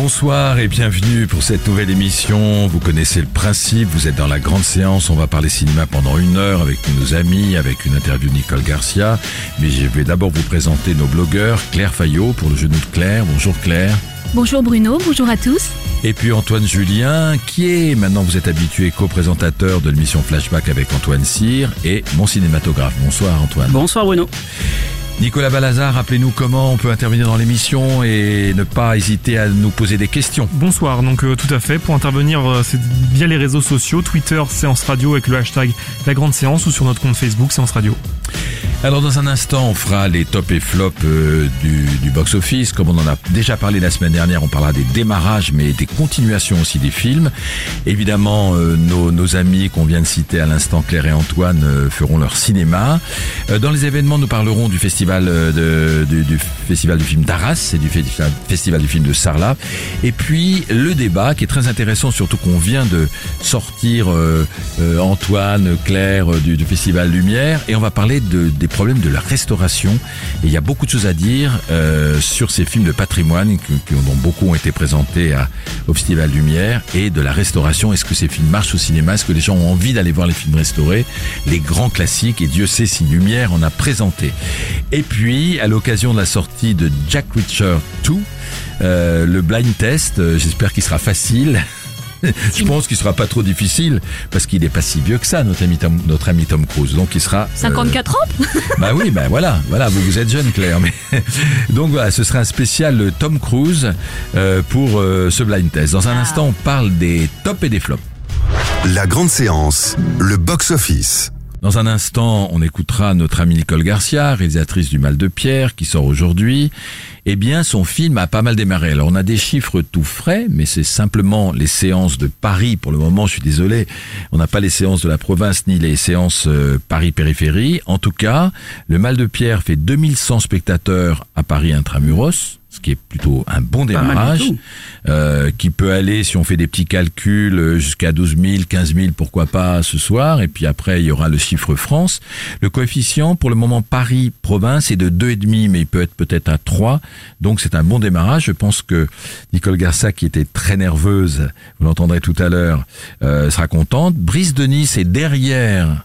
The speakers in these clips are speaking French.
Bonsoir et bienvenue pour cette nouvelle émission. Vous connaissez le principe, vous êtes dans la grande séance, on va parler cinéma pendant une heure avec nos amis, avec une interview de Nicole Garcia. Mais je vais d'abord vous présenter nos blogueurs, Claire Fayot pour le genou de Claire. Bonjour Claire. Bonjour Bruno, bonjour à tous. Et puis Antoine Julien, qui est, maintenant vous êtes habitué, co-présentateur de l'émission Flashback avec Antoine Cyr et mon cinématographe. Bonsoir Antoine. Bonsoir Bruno. Nicolas Balazar, rappelez-nous comment on peut intervenir dans l'émission et ne pas hésiter à nous poser des questions. Bonsoir, donc euh, tout à fait. Pour intervenir, euh, c'est via les réseaux sociaux, Twitter, Séance Radio avec le hashtag La Grande Séance ou sur notre compte Facebook, Séance Radio. Alors dans un instant, on fera les top et flop euh, du, box-office. Comme on en a déjà parlé la semaine dernière, on parlera des démarrages, mais des continuations aussi des films. Évidemment, euh, nos, amis qu'on vient de citer à l'instant, Claire et Antoine, euh, feront leur cinéma. Dans les événements, nous parlerons du festival du, film d'Arras et du festival, du film de Sarlat. Et puis le débat qui est très intéressant, surtout qu'on vient de sortir Antoine, Claire du, du festival Lumière, et on va parler de, des problèmes de la restauration. Et il y a beaucoup de choses à dire euh, sur ces films de patrimoine dont beaucoup ont été présentés au Festival Lumière et de la restauration. Est-ce que ces films marchent au cinéma? Est-ce que les gens ont envie d'aller voir les films restaurés? Les grands classiques, et Dieu sait si Lumière en a présenté. Et puis, à l'occasion de la sortie de Jack Reacher 2, euh, le blind test, euh, j'espère qu'il sera facile. Je pense qu'il sera pas trop difficile parce qu'il est pas si vieux que ça, notre ami Tom, notre ami Tom Cruise. Donc il sera euh, 54 ans bah oui, bah voilà, voilà, vous, vous êtes jeune Claire. Mais donc voilà, ce sera un spécial euh, Tom Cruise euh, pour euh, ce blind test. Dans un Ah. instant, on parle des tops et des flops. La Grande Séance, le box-office. Dans un instant, on écoutera notre amie Nicole Garcia, réalisatrice du Mal de Pierre, qui sort aujourd'hui. Eh bien, son film a pas mal démarré. Alors, on a des chiffres tout frais, mais c'est simplement les séances de Paris. Pour le moment, je suis désolé, on n'a pas les séances de la province ni les séances euh, Paris-Périphérie. En tout cas, le Mal de Pierre fait 2100 spectateurs à Paris intramuros, ce qui est plutôt un bon démarrage euh, qui peut aller, si on fait des petits calculs, euh, jusqu'à 12 000, 15 000, pourquoi pas ce soir. Et puis après, il y aura le chiffre France. Le coefficient, pour le moment, Paris-Province est de 2,5, mais il peut être peut-être à 3. Donc c'est un bon démarrage. Je pense que Nicole Garça, qui était très nerveuse, vous l'entendrez tout à l'heure, euh, sera contente. Brice de Nice est derrière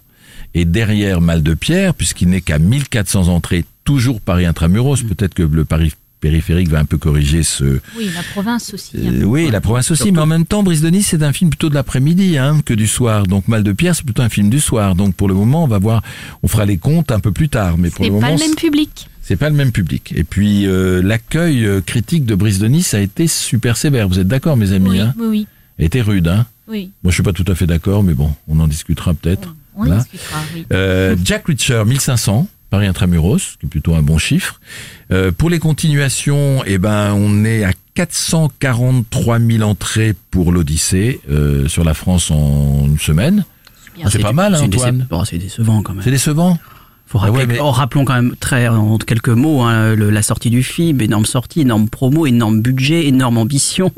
et derrière Mal de Pierre, puisqu'il n'est qu'à 1400 entrées, toujours Paris intramuros. Peut-être que le Paris périphérique va un peu corriger ce, Oui, la province aussi. euh, un peu, oui, la province aussi, mais en même temps, Brise de Nice, c'est un film plutôt de l'après-midi hein, que du soir. Donc Mal de Pierre, c'est plutôt un film du soir. Donc pour le moment, on va voir, on fera les comptes un peu plus tard. Mais pour C'est le pas moment, le même public. c'est pas le même public. Et puis euh, l'accueil euh, critique de Brise de Nice a été super sévère. Vous êtes d'accord, mes amis Oui, hein oui, oui, A été rude. Hein oui. Moi, je suis pas tout à fait d'accord, mais bon, on en discutera peut-être. On Voilà. discutera, oui. Euh, Jack Reacher, 1500, Paris Intramuros, qui est plutôt un bon chiffre. Euh, pour les continuations, eh ben, on est à 443 000 entrées pour l'Odyssée euh, sur la France en une semaine. Ah, c'est pas mal, hein, Antoine. bon, c'est décevant quand même. C'est décevant? Faut Ah rappeler, ouais, mais- oh, rappelons quand même très en quelques mots hein, le- la sortie du film, énorme sortie, énorme promo, énorme budget, énorme ambition.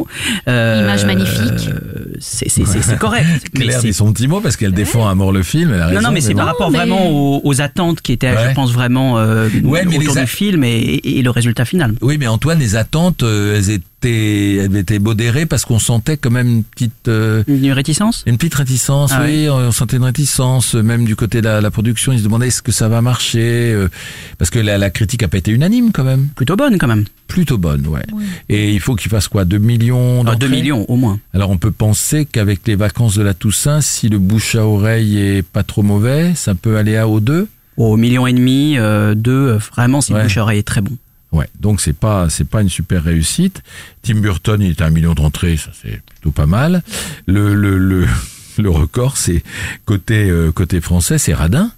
Euh, Image magnifique. euh, C'est c'est- c'est- c'est correct. Claire c'est- dit son petit mot parce qu'elle défend à mort le film. Elle a non, raison, non, mais c'est bon. par rapport mais- vraiment aux, aux attentes qui étaient, Ouais. je pense, vraiment euh, Ouais, mais autour les a- du film et, et le résultat final. Oui, mais Antoine, les attentes, euh, elles étaient, elles étaient modérées parce qu'on sentait quand même une petite, euh, Une réticence? une petite réticence. Ah oui, on sentait une réticence, même du côté de la, la production. Ils se demandaient est-ce que ça va marcher, euh, parce que la, la critique a pas été unanime quand même. Plutôt bonne quand même. Plutôt bonne, ouais. Et il faut qu'il fasse quoi 2 millions Ah, d'entrées 2 millions au moins. Alors on peut penser qu'avec les vacances de la Toussaint, si le bouche à oreille est pas trop mauvais, ça peut aller à au 2 Au million et demi, euh, deux, euh, vraiment, c'est Ouais. bouche à oreille est très bon. Ouais, donc c'est pas c'est pas une super réussite. Tim Burton, il est à un million d'entrées, ça c'est plutôt pas mal. Le le le, le record, c'est côté euh, côté français, c'est Radin.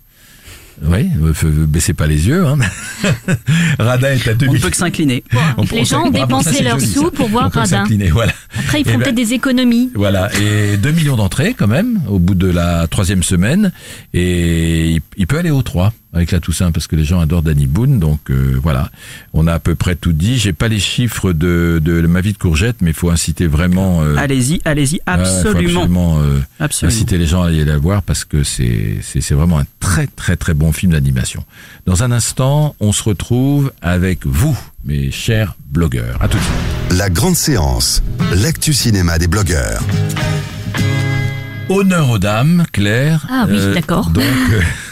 Oui, euh, baissez pas les yeux. Hein. Radin est à On 2000. ne peut que s'incliner. On Les gens ont dépensé leurs sous ça. pour voir On peut Radin. s'incliner, Voilà. Après, ils Eh font ben- peut-être des économies. Voilà, et 2 millions d'entrées quand même, au bout de la troisième semaine, et il, il peut aller au 3. Avec la Toussaint parce que les gens adorent Danny Boone. Donc euh, voilà, on a à peu près tout dit. J'ai pas les chiffres de, de ma vie de courgette, mais il faut inciter vraiment. euh, Allez-y, allez-y, absolument. absolument, euh, Absolument. inciter les gens à aller la voir parce que c'est c'est c'est vraiment un très très très bon film d'animation. Dans un instant, on se retrouve avec vous, mes chers blogueurs. À tout de suite. La grande séance, l'actu cinéma des blogueurs. Honneur aux dames, Claire. Ah oui, d'accord. Donc, euh,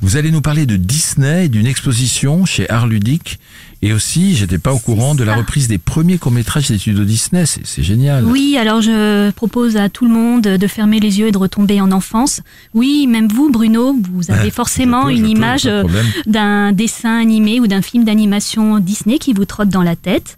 vous allez nous parler de Disney, d'une exposition chez Art Ludique. Et aussi, j'étais pas au courant de la reprise des premiers courts-métrages des studios Disney. C'est génial. Oui, alors je propose à tout le monde de fermer les yeux et de retomber en enfance. Oui, même vous, Bruno, vous avez Ouais, forcément peux, une image euh, d'un dessin animé ou d'un film d'animation Disney qui vous trotte dans la tête.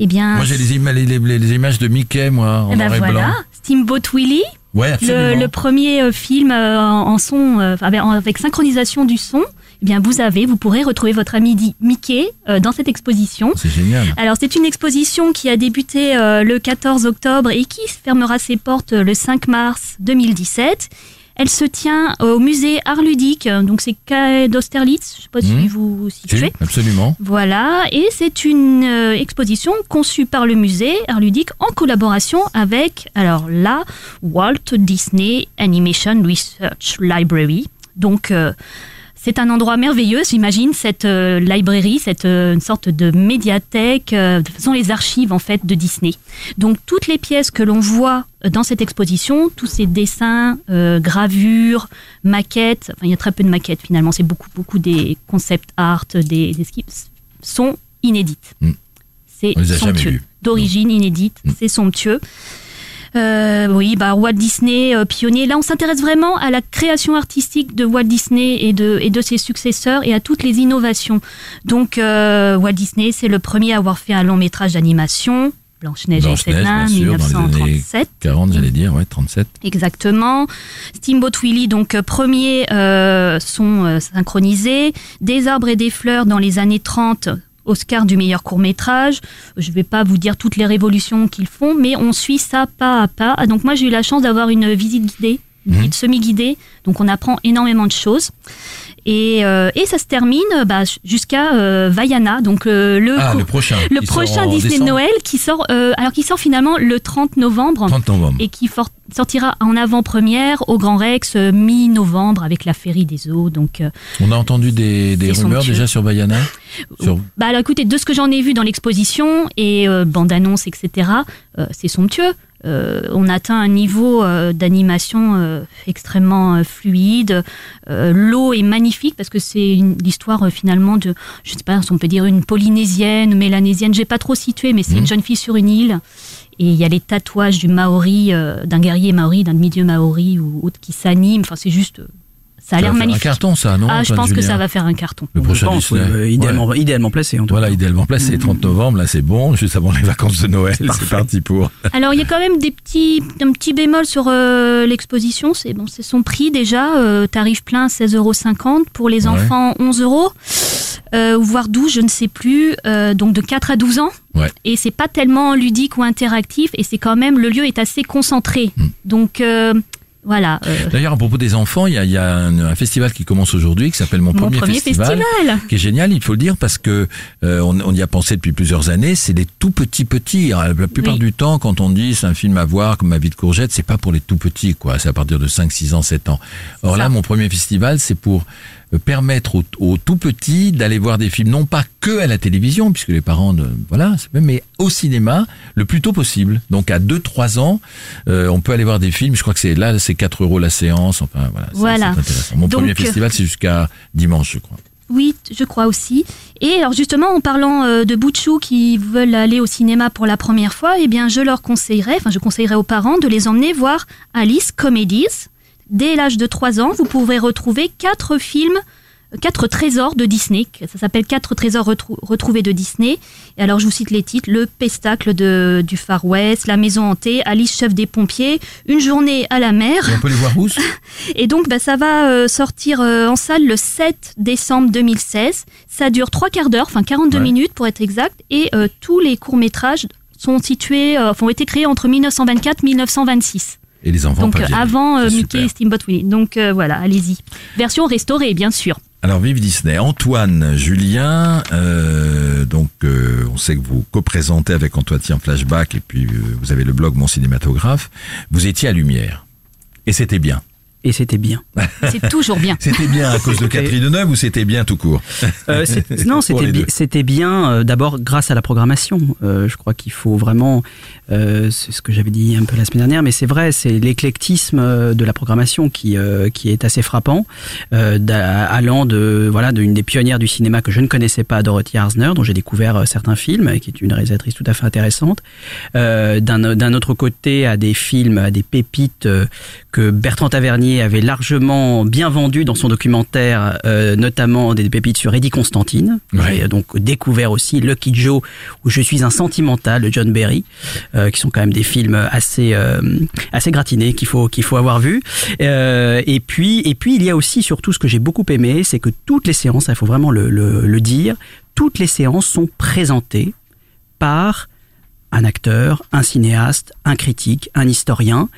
Eh bien, Moi, j'ai les, ima- les, les- les images de Mickey, moi, en eh ben noir et voilà, blanc. Steamboat Willie, Ouais, le, le premier euh, film euh, en, son euh, avec, synchronisation du son. Eh bien, vous avez, vous pourrez retrouver votre ami Mickey dans cette exposition. C'est génial. Alors c'est une exposition qui a débuté le 14 octobre et qui fermera ses portes le 5 mars 2017. Elle se tient au musée Art Ludique, euh, donc c'est quai d'Austerlitz, je sais pas si Mhm. vous vous Si, situez. absolument. Voilà, et c'est une euh, exposition conçue par le musée Art Ludique en collaboration avec, alors là, Walt Disney Animation Research Library. Donc, euh, c'est un endroit merveilleux, j'imagine, cette euh, librairie, cette euh, une sorte de médiathèque, euh, sont les archives en fait de Disney. Donc toutes les pièces que l'on voit euh, dans cette exposition, tous ces dessins, gravures, maquettes, enfin il y a très peu de maquettes finalement, c'est beaucoup beaucoup des concept art, des, des sont inédites. Mm. C'est les a jamais somptueux. D'origine inédite, c'est somptueux. Euh, oui, bah Walt Disney euh, pionnier. Là, on s'intéresse vraiment à la création artistique de Walt Disney et de et de ses successeurs et à toutes les innovations. Donc, euh, Walt Disney, c'est le premier à avoir fait un long métrage d'animation. Blanche-Neige et les sept Blanche-Neige, nains, bien sûr, dans les années 1937. 40, j'allais dire, ouais, 37. Exactement. Steamboat Willie, donc euh, premier euh, son euh, synchronisé. Des arbres et des fleurs dans les années 30. Oscar du meilleur court métrage. Je ne vais pas vous dire toutes les révolutions qu'ils font, mais on suit ça pas à pas. Ah, Donc moi j'ai eu la chance d'avoir une visite guidée, une visite semi-guidée. Donc on apprend énormément de choses. Et, euh, et ça se termine bah, jusqu'à euh, Vaiana, donc euh, le, Ah, le prochain. le Disney décembre. Noël qui sort, euh, alors qui sort finalement le 30 novembre 30 novembre. et qui sortira en avant-première au Grand Rex euh, mi-novembre avec la Féerie des eaux. Donc, euh, On a entendu des, des rumeurs déjà sur Bayana sur... bah alors, écoutez, de ce que j'en ai vu dans l'exposition et euh, bande-annonce, etc., euh, c'est somptueux. Euh, on atteint un niveau euh, d'animation euh, extrêmement fluide. L'eau est magnifique parce que c'est l'histoire finalement de, je sais pas si on peut dire une polynésienne, mélanésienne, j'ai pas trop situé, mais c'est une jeune fille sur une île. Et il y a les tatouages du Maori, d'un guerrier Maori, d'un demi-dieu Maori ou autre qui s'anime. Enfin, c'est juste, ça a l'air magnifique. Un carton, ça, non ah, je pense que ça va faire un carton. Le Je prochain pense, Disney. euh, idéalement, idéalement placé. En tout Voilà, cas. idéalement placé, 30 novembre, là c'est bon, juste avant les vacances de Noël, c'est parti pour. Alors il y a quand même des petits, un petit bémol sur euh, l'exposition. C'est bon, c'est son prix déjà. euh, tarif plein 16,50 euros pour les Ouais. enfants 11 euros, euh, ou voire 12, je ne sais plus. euh, donc de 4 à 12 ans. Ouais. Et c'est pas tellement ludique ou interactif. Et c'est quand même le lieu est assez concentré. Hmm. Donc euh, voilà. euh, D'ailleurs, à propos des enfants, il y a, y a un, un festival qui commence aujourd'hui qui s'appelle Mon, mon premier festival. qui est génial, il faut le dire, parce que euh, on, on y a pensé depuis plusieurs années. C'est des tout petits petits. Alors, La plupart Oui. du temps, quand on dit c'est un film à voir comme Ma vie de courgette, c'est pas pour les tout petits, quoi. C'est à partir de 5, 6 ans, 7 ans. Or là, mon premier festival, c'est pour permettre aux, aux tout petits d'aller voir des films, non pas que à la télévision, puisque les parents, ne, voilà, c'est même, mais au cinéma le plus tôt possible. Donc à 2-3 ans, euh, on peut aller voir des films. Je crois que c'est là, c'est 4 euros la séance. Enfin voilà, Voilà. intéressant. Mon Donc, premier euh, festival, c'est jusqu'à dimanche, je crois. Oui, je crois aussi. Et alors justement, en parlant euh, de Bouchou qui veulent aller au cinéma pour la première fois, eh bien, je leur conseillerais, enfin, je conseillerais aux parents de les emmener voir Alice Comedies. Dès l'âge de 3 ans, vous pourrez retrouver quatre films, quatre trésors de Disney. Ça s'appelle quatre trésors retrou- retrouvés de Disney. Et alors, je vous cite les titres Le Pestacle de, du Far West, La Maison hantée, Alice chef des pompiers, Une journée à la mer. Et on peut les voir où Et donc, bah, ça va euh, sortir euh, en salle le 7 décembre 2016. Ça dure trois quarts d'heure, enfin 42 Ouais. minutes pour être exact. Et euh, tous les courts-métrages sont situés, euh, ont été créés entre 1924 et 1926. Et les enfants donc, avant euh, Mickey et Steamboat Willie. Donc, euh, voilà, allez-y. Version restaurée, bien sûr. Alors vive Disney. Antoine, Julien, euh, donc euh, on sait que vous co-présentez avec Antoine en flashback et puis euh, vous avez le blog Mon Cinématographe. Vous étiez à Lumière et c'était bien. Et c'était bien. C'est toujours bien. C'était bien à cause de Catherine Deneuve ou c'était bien tout court Euh, non, c'était bi- bien. euh, D'abord, grâce à la programmation. Euh, je crois qu'il faut vraiment. euh, c'est ce que j'avais dit un peu la semaine dernière, mais c'est vrai, c'est l'éclectisme de la programmation qui euh, qui est assez frappant, euh, allant de voilà d'une des pionnières du cinéma que je ne connaissais pas, Dorothy Arzner, dont j'ai découvert euh, certains films, et qui est une réalisatrice tout à fait intéressante. Euh, D'un d'un autre côté, à des films, à des pépites euh, que Bertrand Tavernier avait largement bien vendu dans son documentaire, euh, notamment des pépites sur Eddie Constantine. Ouais. J'ai donc découvert aussi Lucky Joe, où je suis un sentimental de John Berry, euh, qui sont quand même des films assez euh, assez gratinés qu'il faut qu'il faut avoir vu. Euh, et puis et puis il y a aussi surtout ce que j'ai beaucoup aimé, c'est que toutes les séances, il faut vraiment le, le, le dire, toutes les séances sont présentées par un acteur, un cinéaste, un critique, un historien.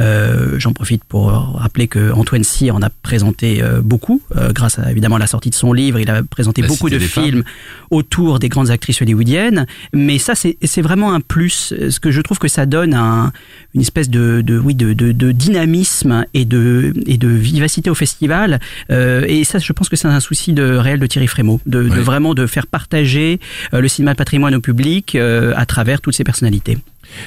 Euh, J'en profite pour rappeler que Antoine Cyr en a présenté euh, beaucoup, euh, grâce à évidemment à la sortie de son livre. Il a présenté La beaucoup Cité de femmes. films autour des grandes actrices hollywoodiennes. Mais ça, c'est vraiment un plus. Ce que je trouve que ça donne un, une espèce de, de oui de, de, de dynamisme et de et de vivacité au festival. Et ça, je pense que c'est un souci de réel de Thierry Frémaux, de, vraiment de faire partager le cinéma de patrimoine au public à travers toutes ces personnalités.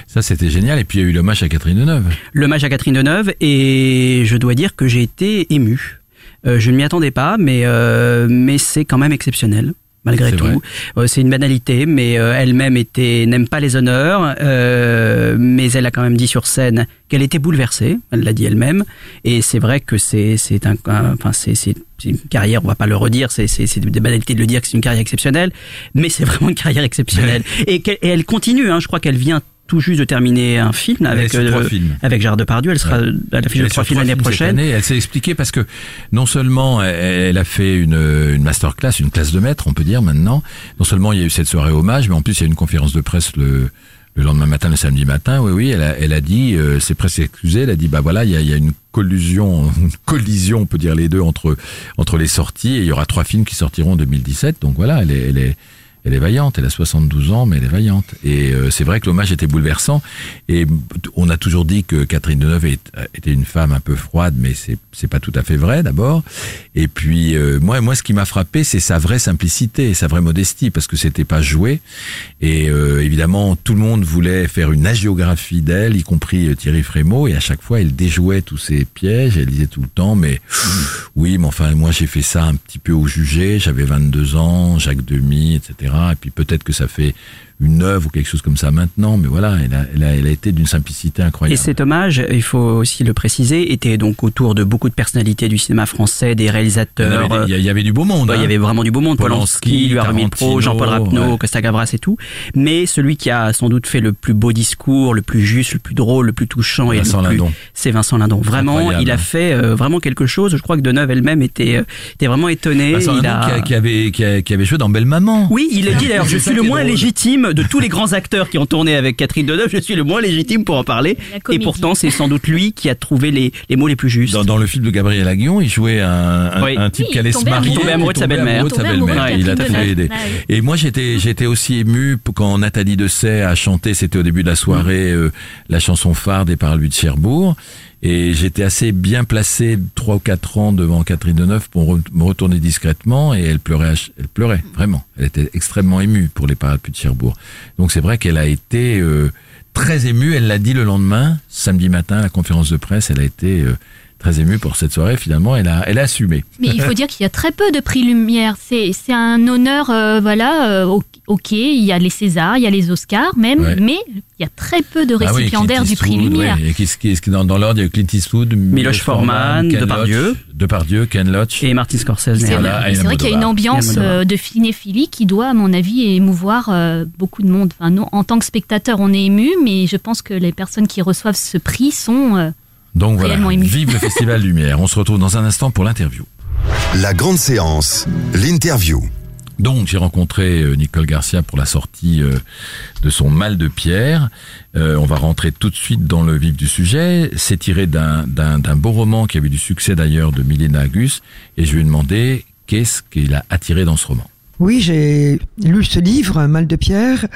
Ça c'était génial et puis il y a eu l'hommage à Catherine Deneuve. L'hommage à Catherine Deneuve et je dois dire que j'ai été ému. Euh, je ne m'y attendais pas, mais euh, mais c'est quand même exceptionnel. Malgré tout. Euh, c'est une banalité, mais euh, elle-même était n'aime pas les honneurs, euh, mais elle a quand même dit sur scène qu'elle était bouleversée. Elle l'a dit elle-même, et c'est vrai que c'est c'est un, enfin c'est une carrière. On va pas le redire, c'est c'est c'est des banalités de le dire que c'est une carrière exceptionnelle, mais c'est vraiment une carrière exceptionnelle. et, qu'elle- et elle continue. Hein, je crois qu'elle vient tout juste de terminer un film avec films. avec Gérard Depardieu. Elle sera à l'affiche de trois films l'année prochaine. année. Elle s'est expliquée parce que non seulement elle, a fait une, une masterclass, une classe de maître, on peut dire maintenant. Non seulement il y a eu cette soirée hommage, mais en plus il y a eu une conférence de presse le, le lendemain matin, le samedi matin. Oui, oui, elle a, elle a dit, euh, c'est presque excusé. Elle a dit, bah voilà, il y a, y a une collusion, une collision, on peut dire les deux entre entre les sorties. Et il y aura trois films qui sortiront en 2017. Donc voilà, elle est, elle est elle est vaillante, elle a 72 ans, mais elle est vaillante. Et euh, c'est vrai que l'hommage était bouleversant. Et on a toujours dit que Catherine Deneuve était une femme un peu froide, mais c'est c'est pas tout à fait vrai d'abord. Et puis euh, moi, moi, ce qui m'a frappé, c'est sa vraie simplicité, sa vraie modestie, parce que c'était pas joué. Et euh, évidemment, tout le monde voulait faire une agiographie d'elle, y compris euh, Thierry Frémaux. Et à chaque fois, elle déjouait tous ces pièges. Elle disait tout le temps, mais oui, mais enfin, moi, j'ai fait ça un petit peu au jugé. J'avais 22 ans, Jacques Demy, etc. Et puis peut-être que ça fait une œuvre ou quelque chose comme ça maintenant. Mais voilà, elle a, elle a, elle a été d'une simplicité Et incroyable. cet hommage, il faut aussi le préciser, était donc autour de beaucoup de personnalités du cinéma français, des il, y réalisateurs. avait, il y avait du beau monde. Bah, il y hein. avait vraiment du beau monde, Polanski, lui Armin Pro, Jean-Paul Rapneau, ouais. Costa Gavras et tout. Mais celui qui a sans doute fait le plus beau discours, le plus juste, le plus drôle, le plus touchant et Vincent le plus, Lindon. c'est Vincent Lindon. Vraiment, Incroyable. il a fait euh, vraiment quelque chose. Je crois que Deneuve elle-même était, euh, était vraiment étonnée. Vincent il Lindon a... qui, a- qui avait, qui, avait joué dans Belle Maman. Oui, il a dit d'ailleurs, je suis le moins drôle. légitime de tous les grands acteurs qui ont tourné avec Catherine Deneuve, je suis le moins légitime pour en parler. Et pourtant, c'est sans doute lui qui a trouvé les, les mots les plus justes. Dans, dans le film de Gabriel Aguillon, il jouait un, un, Oui. un type Oui, qui allait il se marier. amoureux. Il tombait amoureux de sa belle-mère. amoureux de sa Il a Deneuve. des- Ah. Et moi, j'étais, j'étais aussi ému quand Nathalie Dessay a chanté, c'était au début de la soirée, euh, la chanson phare des Parlues de Cherbourg. Et j'étais assez bien placé trois ou quatre ans devant Catherine Deneuve pour me retourner discrètement et elle pleurait, elle pleurait vraiment. Elle était extrêmement émue pour les Parlues de Cherbourg. Donc c'est vrai qu'elle a été euh, très émue. Elle l'a dit le lendemain, samedi matin, à la conférence de presse. Elle a été euh, très émue pour cette soirée. Finalement, elle a, elle a assumé. Mais il faut dire qu'il y a très peu de prix Lumière. C'est c'est un honneur, euh, voilà. euh, ok, il y a les Césars, il y a les Oscars même, Ouais. mais il y a très peu de Ah oui, récipiendaires du prix Lumière. ouais. Et qu'est-ce qui est-ce qui est dans, dans l'ordre, il y a Clint Eastwood, Miloš Forman, Ken Depardieu. Loach, Depardieu, Ken Loach. Et Martin Scorsese. C'est Voilà, c'est vrai qu'il y a une ambiance euh, de cinéphilie qui doit, à mon avis, émouvoir euh, beaucoup de monde. Enfin, nous, en tant que spectateur, on est ému, mais je pense que les personnes qui reçoivent ce prix sont. Donc voilà, vive le Festival Lumière. On se retrouve dans un instant pour l'interview. La grande séance, l'interview. Donc j'ai rencontré euh, Nicole Garcia pour la sortie euh, de son Mal de pierre. Euh, on va rentrer tout de suite dans le vif du sujet. C'est tiré d'un d'un d'un beau roman qui avait du succès d'ailleurs de Milena Agus. Et je lui ai demandé Qu'est-ce qui l'a attiré dans ce roman Oui, j'ai lu ce livre, Mal de pierre,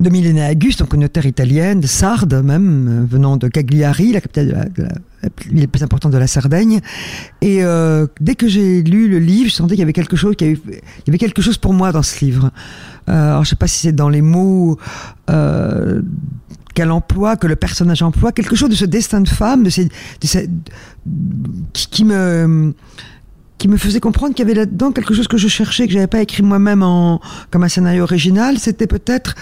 de Milena Auguste, donc une auteure italienne, de Sardes même, euh, venant de Cagliari, la capitale de la, de la- plus importante de la Sardaigne. Et euh, dès que j'ai lu le livre, je sentais qu'il y avait quelque chose, qu'il y y avait quelque chose pour moi dans ce livre. Euh, alors je sais pas si c'est dans les mots euh, qu'elle emploie, que le personnage emploie, quelque chose de ce destin de femme, de ces, de ces- qui, qui me qui me faisait comprendre qu'il y avait là-dedans quelque chose que je cherchais, que j'avais pas écrit moi-même en comme un scénario original. C'était peut-être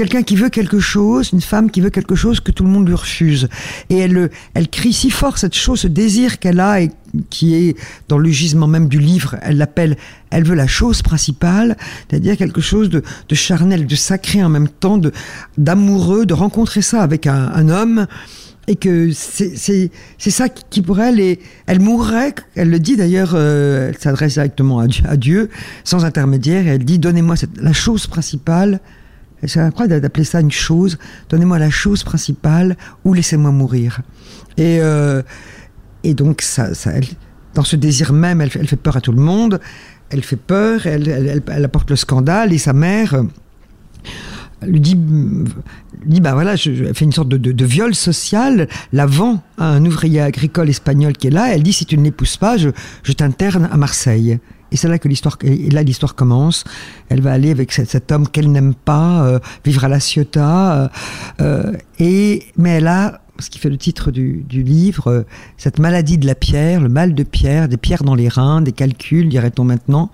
quelqu'un qui veut quelque chose, une femme qui veut quelque chose que tout le monde lui refuse. Et elle, le- elle crie si fort cette chose, ce désir qu'elle a et qui est dans le gisement même du livre. Elle l'appelle, elle veut la chose principale, c'est-à-dire quelque chose de, de charnel, de sacré en même temps, d'amoureux, de rencontrer ça avec un, homme et que c'est ça qui pour elle est elle mourrait elle le dit d'ailleurs euh, elle s'adresse directement à Dieu, à Dieu sans intermédiaire et elle dit donnez-moi la chose principale Et c'est incroyable d'appeler ça une chose donnez-moi la chose principale ou laissez-moi mourir et euh, et donc ça, dans ce désir même elle, fait- peur à tout le monde elle fait peur elle, elle, apporte le scandale et sa mère euh, lui dit, dit bah voilà, je, je- elle fait une sorte de, de, de viol social, la vend à un ouvrier agricole espagnol qui est là. Elle dit si tu ne l'épouses pas, je, je t'interne à Marseille. Et c'est là que l'histoire, là l'histoire commence. Elle va aller avec cet, homme qu'elle n'aime pas, euh, vivre à la Ciotat, euh, euh, et mais elle a ce qui fait le titre du, livre, cette maladie de la pierre, le mal de pierre, des pierres dans les reins, des calculs, dirait-on maintenant.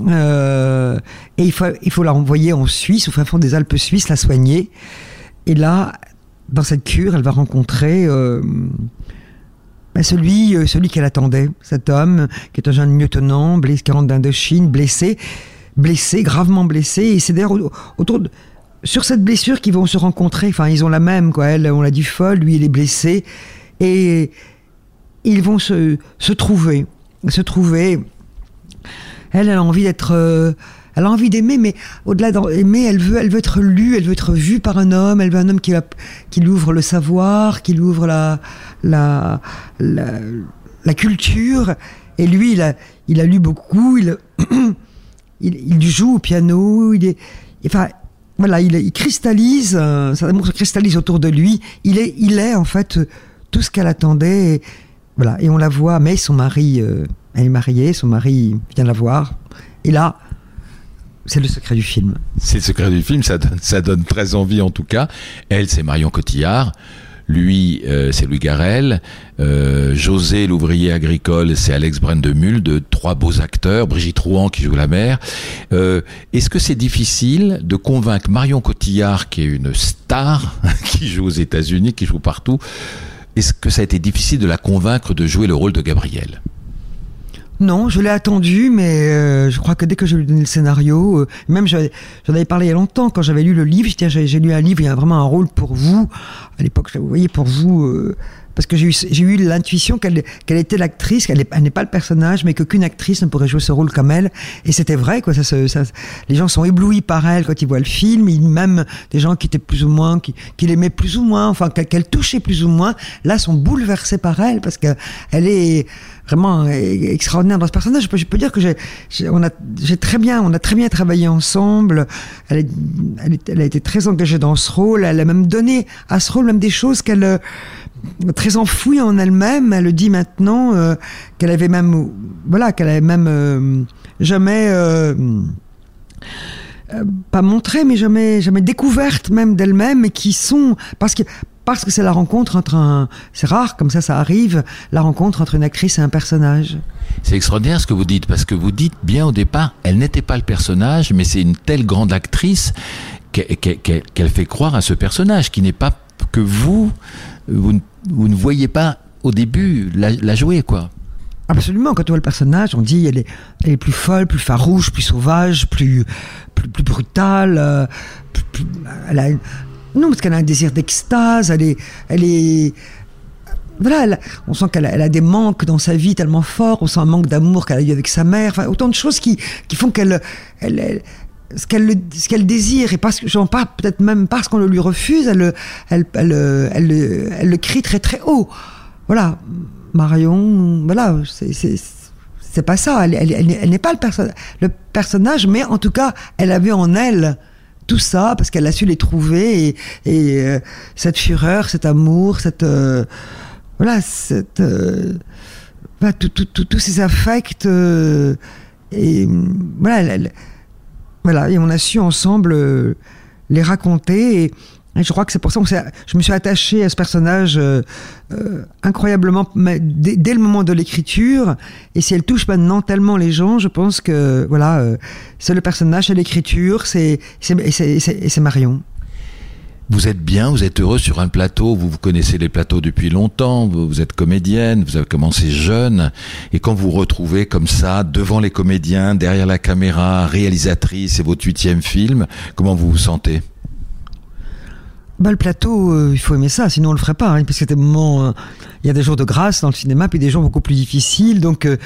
Et il faut, il faut la renvoyer en Suisse, au fin fond des Alpes suisses, la soigner. Et là, dans cette cure, elle va rencontrer ben, celui, euh, celui qu'elle attendait, cet homme qui est un jeune lieutenant, blessé, qui rentre d'Indochine, blessé, blessé, gravement blessé. Et c'est d'ailleurs au- autour de, sur cette blessure qu'ils vont se rencontrer. Enfin, ils ont la même, quoi. Elle, on l'a dit folle, lui, il est blessé. Et ils vont se, se trouver. Se trouver. Elle, elle a envie d'être. euh, elle a envie d'aimer, mais au-delà d'aimer, elle veut, elle veut être lue, elle veut être vue par un homme. Elle veut un homme qui, lui ouvre le savoir, qui lui ouvre la, la, la, culture. Et lui, il a, il a lu beaucoup. Il, il, joue au piano. Il est, enfin, voilà, il, cristallise. euh, Son amour se cristallise autour de lui. Il est, il est en fait tout ce qu'elle attendait. Et, voilà, et on la voit. Mais son mari, euh, elle est mariée. Son mari vient la voir. Et là, c'est le secret du film. C'est le secret du film, ça donne, très envie en tout cas. Elle, c'est Marion Cotillard. Lui, euh, c'est Louis Garrel. Euh, José, l'ouvrier agricole, c'est Alex Brendemul, de trois beaux acteurs. Brigitte Rouen qui joue la mère. Euh, Est-ce que c'est difficile de convaincre Marion Cotillard, qui est une star, qui joue aux États-Unis, qui joue partout, est-ce que ça a été difficile de la convaincre de jouer le rôle de Gabriel? Non, je l'ai attendu, mais euh, je crois que dès que je lui ai donné le scénario, euh, même j'en avais parlé il y a longtemps quand j'avais lu le livre. J'ai lu un livre, il y a vraiment un rôle pour vous. À l'époque, vous voyez, pour vous, euh, parce que j'ai eu, eu l'intuition qu'elle qu'elle était l'actrice, qu'elle est- elle n'est pas le personnage, mais qu'aucune actrice ne pourrait jouer ce rôle comme elle. Et c'était vrai, quoi. Ça, ça- les gens sont éblouis par elle quand ils voient le film. Même des gens qui étaient plus ou moins, qui, qui l'aimaient plus ou moins, enfin qu'elle qu'elle touchait plus ou moins, là sont bouleversés par elle parce que elle est vraiment extraordinaire dans ce personnage. Je peux, dire que j'ai, a, très bien, on a très bien travaillé ensemble. Elle, a été très engagée dans ce rôle. Elle a même donné à ce rôle même des choses qu'elle euh, très enfouie en elle-même. Elle le dit maintenant euh, qu'elle avait même, voilà, qu'elle avait même euh, jamais. euh, pas montré, mais jamais, jamais découverte même d'elle-même, et qui sont parce que parce que c'est la rencontre entre un, c'est rare comme ça, ça arrive, la rencontre entre une actrice et un personnage. C'est extraordinaire ce que vous dites, parce que vous dites bien au départ, elle n'était pas le personnage, mais c'est une telle grande actrice qu'elle fait croire à ce personnage, qui n'est pas que vous, vous, ne- vous ne voyez pas au début la, la jouer, quoi. Absolument, quand on voit le personnage, on dit elle est, elle est plus folle, plus farouche, plus sauvage, plus, plus, plus brutale. euh, plus- plus- elle a, non, parce qu'elle a un désir d'extase, elle est, elle est, voilà, on sent qu'elle a, des manques dans sa vie tellement forts, on sent un manque d'amour qu'elle a eu avec sa mère, enfin, autant de choses qui, qui font qu'elle, elle, ce qu'elle, le- ce qu'elle désire, et parce que, j'en parle peut-être même parce qu'on le lui refuse, elle, le- elle, elle, le- crie très très haut. Voilà, Marion, voilà, c'est, c'est, pas ça. Elle, n'est pas le, le personnage, mais en tout cas, elle avait en elle tout ça parce qu'elle a su les trouver et, euh, cette fureur, cet amour, cette euh, voilà, cette euh, tous ces affects et hum, voilà, voilà, et on a su ensemble les raconter. Je crois que c'est pour ça que je me suis attachée à ce personnage euh, euh, incroyablement dès, le moment de l'écriture. Et si elle touche maintenant tellement les gens, je pense que voilà, euh, c'est le personnage, c'est l'écriture, c'est c'est- Marion. Vous êtes bien, vous êtes heureux sur un plateau, vous, vous connaissez les plateaux depuis longtemps, vous êtes comédienne, vous avez commencé jeune, et quand vous vous retrouvez comme ça, devant les comédiens, derrière la caméra, réalisatrice, c'est votre huitième film, comment vous vous sentez? Bah, le plateau, euh, il faut aimer ça, sinon on le ferait pas. Hein, parce que des moments, euh, il y a des jours de grâce dans le cinéma, puis des jours beaucoup plus difficiles. Donc, euh,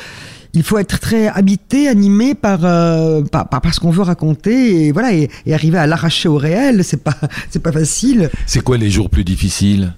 il faut être très habité, animé par euh, par, par, par ce qu'on veut raconter, et voilà, et, et arriver à l'arracher au réel. C'est pas c'est pas facile. C'est quoi les jours plus difficiles?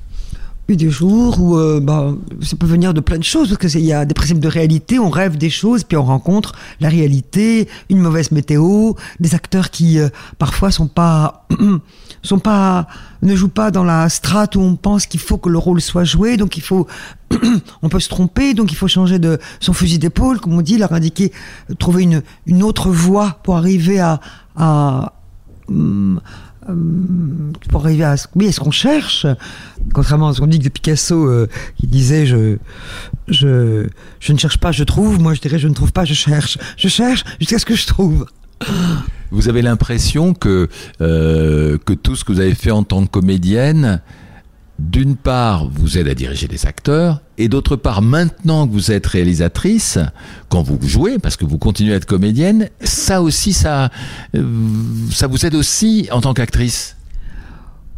Des jours où euh, bah, ça peut venir de plein de choses, parce que c'est- il y a des principes de réalité, on rêve des choses, puis on rencontre la réalité, une mauvaise météo, des acteurs qui euh, parfois sont pas sont pas ne jouent pas dans la strate où on pense qu'il faut que le rôle soit joué, donc il faut on peut se tromper, donc il faut changer de son fusil d'épaule, comme on dit, leur indiquer, euh, trouver une une autre voie pour arriver à hum, hum, pour arriver à ce, oui, à ce qu'on cherche, contrairement à ce qu'on dit de Picasso euh, qui disait je, je, je ne cherche pas, je trouve, moi je dirais je ne trouve pas, je cherche. Je cherche jusqu'à ce que je trouve. Vous avez l'impression que, euh, que tout ce que vous avez fait en tant que comédienne, d'une part, vous aide à diriger les acteurs, et d'autre part, maintenant que vous êtes réalisatrice, quand vous jouez, parce que vous continuez à être comédienne, ça aussi, ça, euh, ça vous aide aussi en tant qu'actrice.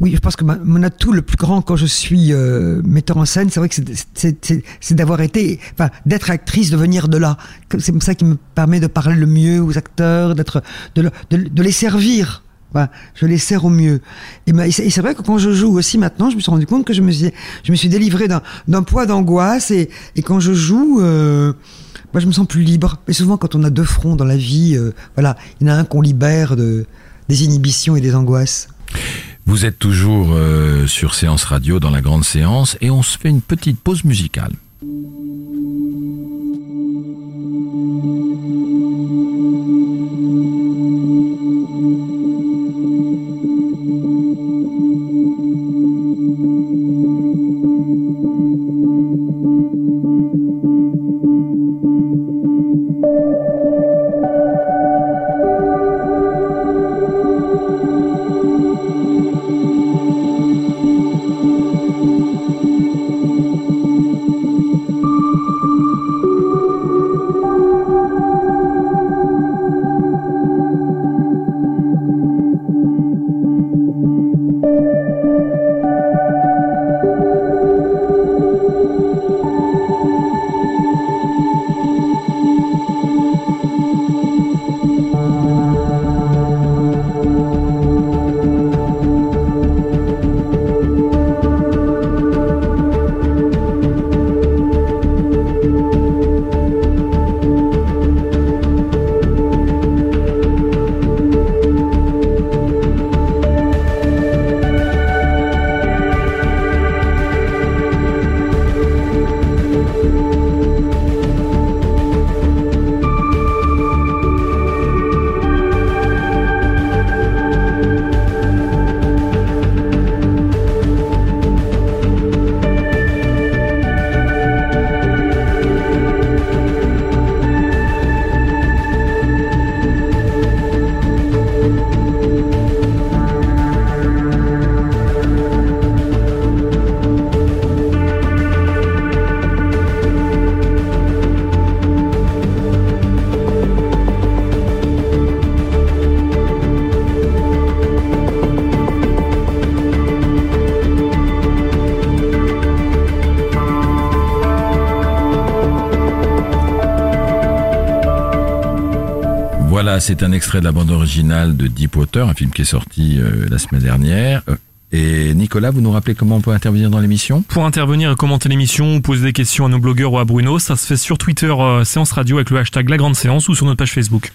Oui, je pense que mon atout le plus grand quand je suis euh, metteur en scène, c'est vrai que c'est- d'avoir été, enfin, d'être actrice, de venir de là. C'est ça qui me permet de parler le mieux aux acteurs, d'être, de, de, de les servir. Voilà, je les sers au mieux. Et, ben, et c'est vrai que quand je joue aussi maintenant, je me suis rendu compte que je me suis, je me suis délivré d'un poids d'angoisse et, et quand je joue, euh, moi, je me sens plus libre. Mais souvent, quand on a deux fronts dans la vie, euh, voilà, il y en a un qu'on libère de, des inhibitions et des angoisses. Vous êtes toujours euh, sur Séance Radio dans la grande séance, et on se fait une petite pause musicale. C'est un extrait de la bande originale de Deepwater, un film qui est sorti euh, la semaine dernière. Euh, Et Nicolas, vous nous rappelez comment on peut intervenir dans l'émission? Pour intervenir et commenter l'émission ou poser des questions à nos blogueurs ou à Bruno, ça se fait sur Twitter euh, Séance Radio avec le hashtag La Grande Séance ou sur notre page Facebook.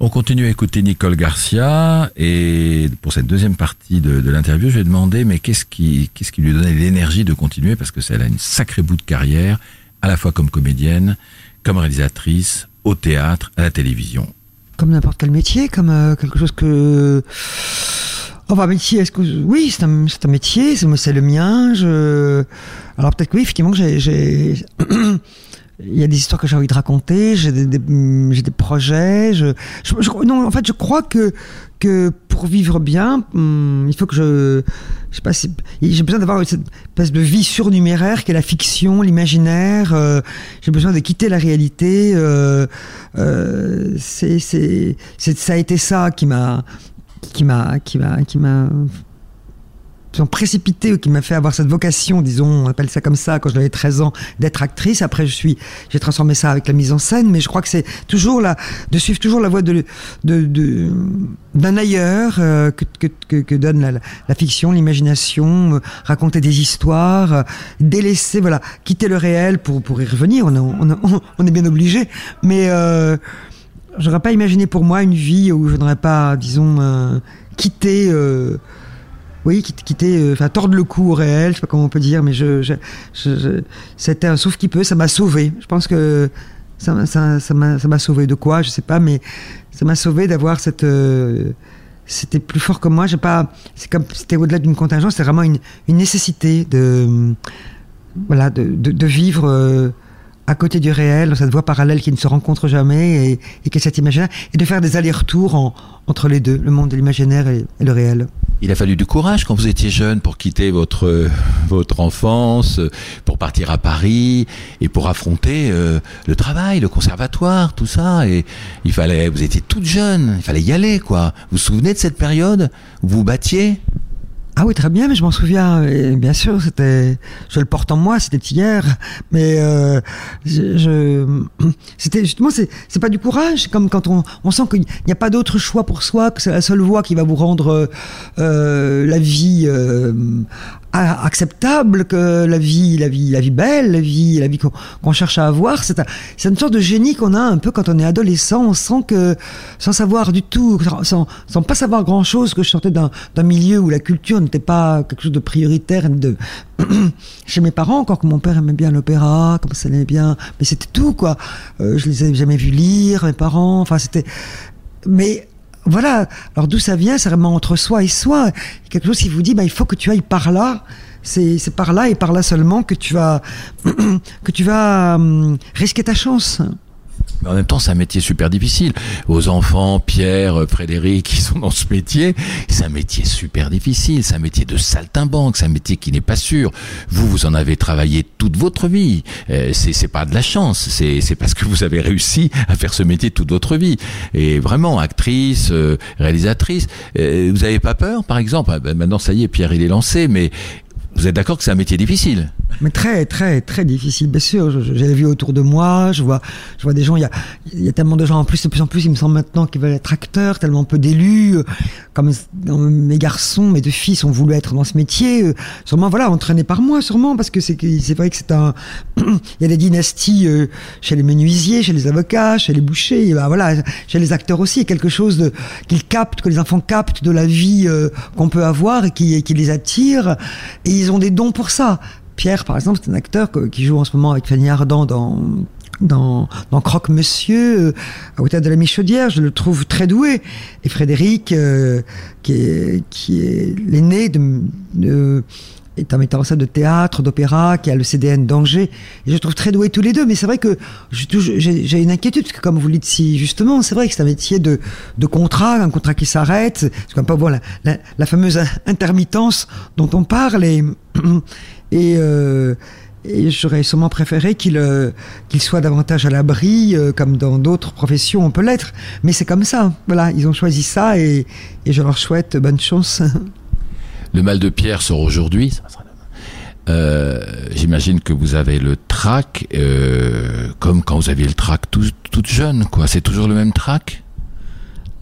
On continue à écouter Nicole Garcia et pour cette deuxième partie de, de l'interview, je vais demander mais qu'est-ce qui, qu'est-ce qui lui donnait l'énergie de continuer? Parce que elle a une sacrée bout de carrière, à la fois comme comédienne, comme réalisatrice, au théâtre, à la télévision. Comme n'importe quel métier, comme euh, quelque chose que. Bah métier, est-ce que oui, c'est un, métier, c'est le mien. Je alors peut-être que oui, effectivement, j'ai, il y a des histoires que j'ai envie de raconter, j'ai des, projets. Je, non, en fait, je crois que que pour vivre bien, hum, il faut que je, je sais pas, j'ai besoin d'avoir cette espèce de vie surnuméraire qui est la fiction, l'imaginaire. euh, j'ai besoin de quitter la réalité. Euh, euh, c'est, c'est, ça a été ça qui m'a, qui m'a, qui m'a, qui m'a disons, précipité ou qui m'a fait avoir cette vocation, disons, on appelle ça comme ça, quand j'avais 13 ans, d'être actrice. Après, je suis, j'ai transformé ça avec la mise en scène, mais je crois que c'est toujours la, de suivre toujours la voie de, de, d'un ailleurs euh, que, que, donne la, fiction, l'imagination, euh, raconter des histoires, euh, délaisser, voilà, quitter le réel pour, pour y revenir. On, est- on, est- bien obligé, mais j'aurais pas imaginé pour moi une vie où je n'aurais pas, disons, quitté. Oui, quitter, quitter, euh, enfin tordre le cou au réel, je sais pas comment on peut dire, mais c'était un souffle qui peut, ça m'a sauvé. Je pense que ça, m'a- ça, ça m'a, sauvé de quoi, je sais pas, mais ça m'a sauvé d'avoir cette. euh, c'était plus fort que moi. J'ai pas. C'était au-delà d'une contingence, c'était vraiment une, une nécessité de, voilà, de, de, vivre. euh, à côté du réel, dans cette voie parallèle qui ne se rencontre jamais et, et qui est cet imaginaire, et de faire des allers-retours en- entre les deux, le monde de l'imaginaire et le réel. Il a fallu du courage quand vous étiez jeune pour quitter votre votre enfance, pour partir à Paris et pour affronter euh, le travail, le conservatoire, tout ça. Et il fallait, vous étiez toute jeune, il fallait y aller, quoi. Vous vous souvenez de cette période où vous battiez? Ah oui, très bien, mais je m'en souviens. Et bien sûr, c'était, je le porte en moi, c'était hier. Mais euh, je, c'était justement, c'est, c'est pas du courage. Comme quand on, on sent qu'il n'y a pas d'autre choix pour soi, que c'est la seule voie qui va vous rendre euh, euh, la vie acceptable, que la vie, la vie, la vie belle, la vie, la vie qu'on, cherche à avoir. C'est, un- une sorte de génie qu'on a un peu quand on est adolescent. Sent que, sans savoir du tout, sans, sans pas savoir grand chose, que je sortais d'un, d'un milieu où la culture n'était pas quelque chose de prioritaire de chez mes parents, encore que mon père aimait bien l'opéra, comme ça aimait bien, mais c'était tout quoi. Euh, je les avais jamais vus lire, mes parents. Enfin, c'était. Mais voilà. Alors d'où ça vient C'est vraiment entre soi et soi. Quelque chose qui vous dit, bah, il faut que tu ailles par là. C'est par là et par là seulement que tu vas que tu vas hum, risquer ta chance. Mais en même temps, c'est un métier super difficile. Vos enfants, Pierre, euh, Frédéric, qui sont dans ce métier, c'est un métier super difficile. C'est un métier de saltimbanque. C'est un métier qui n'est pas sûr. Vous, vous en avez travaillé toute votre vie. Euh, c'est, pas de la chance. C'est, parce que vous avez réussi à faire ce métier toute votre vie. Et vraiment, actrice, euh, réalisatrice, euh, vous avez pas peur, par exemple? Ah ben, Maintenant, ça y est, Pierre, il est lancé, mais vous êtes d'accord que c'est un métier difficile Mais très, très, très difficile, bien sûr. J'ai vu autour de moi, je vois, je vois des gens, il y a, tellement de gens en plus, de plus en plus, il me semble maintenant qu'ils veulent être acteurs, tellement peu d'élus. euh, Comme mes garçons, mes deux fils ont voulu être dans ce métier. euh, Sûrement, voilà, entraînés par moi, sûrement, parce que c'est vrai que c'est un. il y a des dynasties euh, chez les menuisiers, chez les avocats, chez les bouchers, et ben voilà, chez les acteurs aussi. Il y a quelque chose qu'ils captent, que les enfants captent de la vie qu'on peut avoir et qui, les attire. Ont des dons pour ça. Pierre, par exemple, c'est un acteur qui joue en ce moment avec Fanny Ardant dans dans, Croque Monsieur, euh, à hauteur de la Michaudière, je le trouve très doué. Et Frédéric, euh, qui est, l'aîné de- est un metteur en scène de théâtre, d'opéra, qui a le CDN d'Angers. Et je trouve très doué tous les deux. Mais c'est vrai que j'ai une inquiétude, parce que comme vous le dites si justement, c'est vrai que c'est un métier de, de contrat, un contrat qui s'arrête. C'est comme pas voilà, la, fameuse intermittence dont on parle. Et, euh, et j'aurais sûrement préféré qu'il euh, soit davantage à l'abri, euh, comme dans d'autres professions on peut l'être. Mais c'est comme ça. Voilà, ils ont choisi ça et, et je leur souhaite bonne chance. Le mal de Pierre sort aujourd'hui. Euh, J'imagine que vous avez le trac, euh, comme quand vous aviez le trac tout, toute jeune, quoi. C'est toujours le même trac?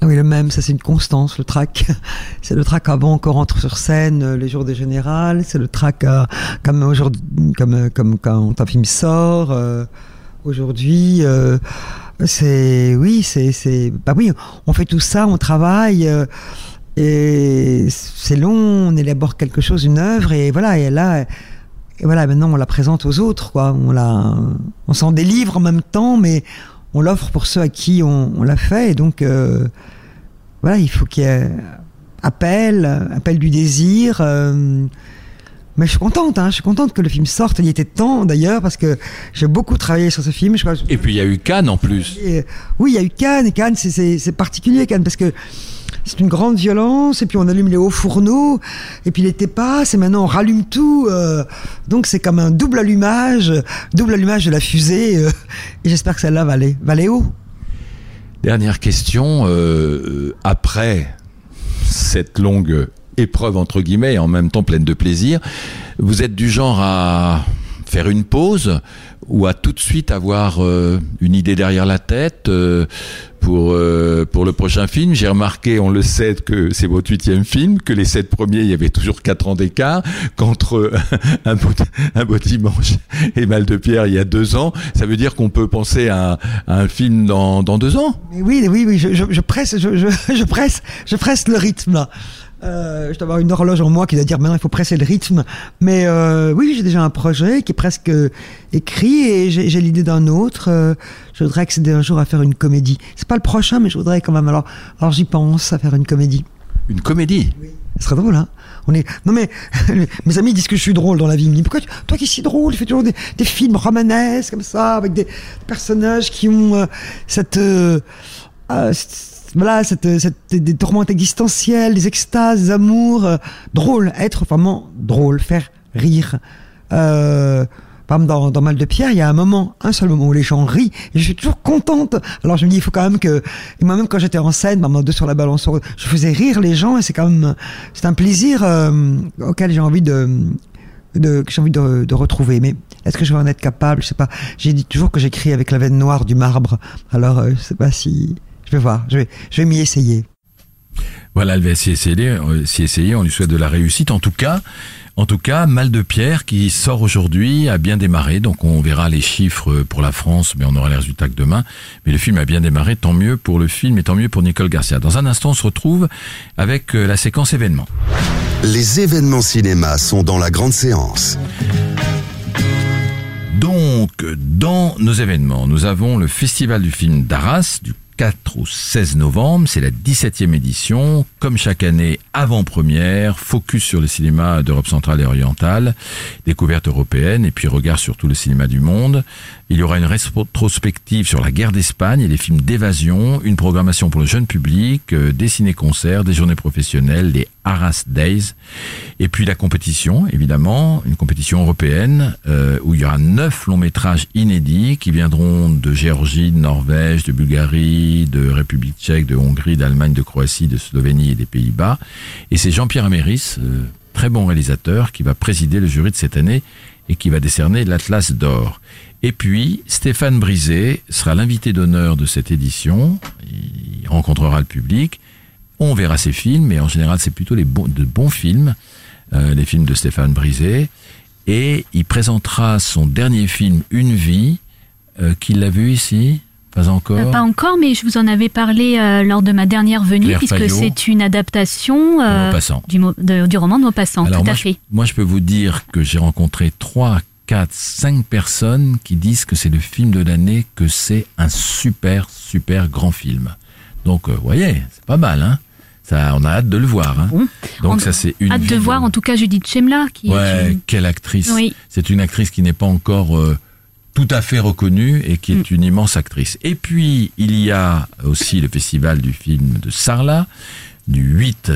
Ah oui, le même, ça c'est une constance, le track. C'est le track avant qu'on rentre sur scène, euh, les jours des générales. C'est le track euh, comme aujourd'hui, comme, comme quand un film sort. aujourd'hui, c'est, oui, c'est, bah oui, on fait tout ça, on travaille. Et c'est long, on élabore quelque chose, une œuvre, et voilà, et là, et voilà, maintenant on la présente aux autres, quoi. On la, on s'en délivre en même temps, mais on l'offre pour ceux à qui on, on l'a fait, et donc euh, voilà, il faut qu'il y ait appel, appel du désir. euh, mais je suis contente, hein, je suis contente que le film sorte. Il était temps d'ailleurs parce que j'ai beaucoup travaillé sur ce film. Je crois, Et puis il y a eu Cannes en plus. et, oui, il y a eu Cannes, et Cannes, c'est particulier, Cannes, parce que c'est une grande violence, et puis on allume les hauts fourneaux, et puis l'été passe, et maintenant on rallume tout. euh, donc c'est comme un double allumage, double allumage de la fusée, euh, et j'espère que celle-là va aller, va haut. Dernière question, euh, après cette longue épreuve entre guillemets et en même temps pleine de plaisir, vous êtes du genre à faire une pause ou à tout de suite avoir euh, une idée derrière la tête euh, pour euh, pour le prochain film. J'ai remarqué, on le sait, que c'est votre huitième film, que les sept premiers, il y avait toujours quatre ans d'écart, qu'entre un beau, un beau dimanche et Mal de Pierre, il y a deux ans. Ça veut dire qu'on peut penser à, un film dans, dans deux ans? Oui, oui, oui, je, presse, je, je presse, je presse le rythme. Euh, je dois avoir une horloge en moi qui doit dire maintenant il faut presser le rythme. Mais euh, oui, j'ai déjà un projet qui est presque écrit et j'ai l'idée d'un autre. Euh, je voudrais accéder un jour à faire une comédie. C'est pas le prochain, mais je voudrais quand même. Alors, alors j'y pense à faire une comédie. Une comédie? Ce serait drôle, hein On est. Non mais mes amis disent que je suis drôle dans la vie. Ils me disent pourquoi tu- toi qui es si drôle, tu fais toujours des, des films romanesques comme ça avec des personnages qui ont euh, cette euh, euh, voilà cette, cette des tourmentes existentielles, des extases, des amours euh, drôles, être vraiment drôle, faire rire. Euh, par exemple, dans, dans Mal de Pierre, il y a un moment, un seul moment où les gens rient, et je suis toujours contente. Alors je me dis, il faut quand même que, moi-même quand j'étais en scène, exemple, deux sur la balance, je faisais rire les gens, et c'est quand même, c'est un plaisir euh, auquel j'ai envie de, de que j'ai envie de, de retrouver. Mais est-ce que je vais en être capable? Je sais pas. J'ai dit toujours que j'écris avec la veine noire du marbre. Alors euh, je sais pas si, je vais voir, je vais, je vais m'y essayer. Voilà, elle va s'y essayer, euh, s'y essayer, on lui souhaite de la réussite. En tout cas, en tout cas, Mal de Pierre qui sort aujourd'hui a bien démarré, donc on verra les chiffres pour la France, mais on aura les résultats que demain. Mais le film a bien démarré, tant mieux pour le film et tant mieux pour Nicole Garcia. Dans un instant, on se retrouve avec euh, la séquence événements. Les événements cinéma sont dans la grande séance. Donc, dans nos événements, nous avons le Festival du film d'Arras du 4 au 16 novembre. C'est la 17e édition. Comme chaque année, avant-première, focus sur le cinéma d'Europe centrale et orientale, découverte européenne et puis regard sur tout le cinéma du monde. Il y aura une rétrospective sur la guerre d'Espagne et les films d'évasion, une programmation pour le jeune public, euh, des ciné-concerts, des journées professionnelles, les Arras Days, et puis la compétition, évidemment, une compétition européenne euh, où il y aura neuf longs métrages inédits qui viendront de Géorgie, de Norvège, de Bulgarie, de République tchèque, de Hongrie, d'Allemagne, de Croatie, de Slovénie et des Pays-Bas. Et c'est Jean-Pierre Améris, euh, très bon réalisateur, qui va présider le jury de cette année et qui va décerner l'Atlas d'or. Et puis, Stéphane Brisé sera l'invité d'honneur de cette édition. Il rencontrera le public. On verra ses films, et en général, c'est plutôt les de bons films, euh, les films de Stéphane Brisé. Et il présentera son dernier film, Une vie, euh, qu'il l'a vu ici, pas encore. Euh, Pas encore, mais je vous en avais parlé euh, lors de ma dernière venue, Claire puisque c'est une adaptation euh, du, mo- de- du roman de Maupassant, Alors tout moi, à je, fait. moi, je peux vous dire que j'ai rencontré trois, quatre, cinq personnes qui disent que c'est le film de l'année, que c'est un super, super grand film. Donc, vous voyez, c'est pas mal, hein. Ça, on a hâte de le voir. Hein. Bon. Donc On- ça, c'est une. Hâte de voir en tout cas Judith Chemla, qui est Ouais, une- quelle actrice. Oui. C'est une actrice qui n'est pas encore euh, tout à fait reconnue et qui est Mm. une immense actrice. Et puis, il y a aussi le festival du film de Sarlat, du 8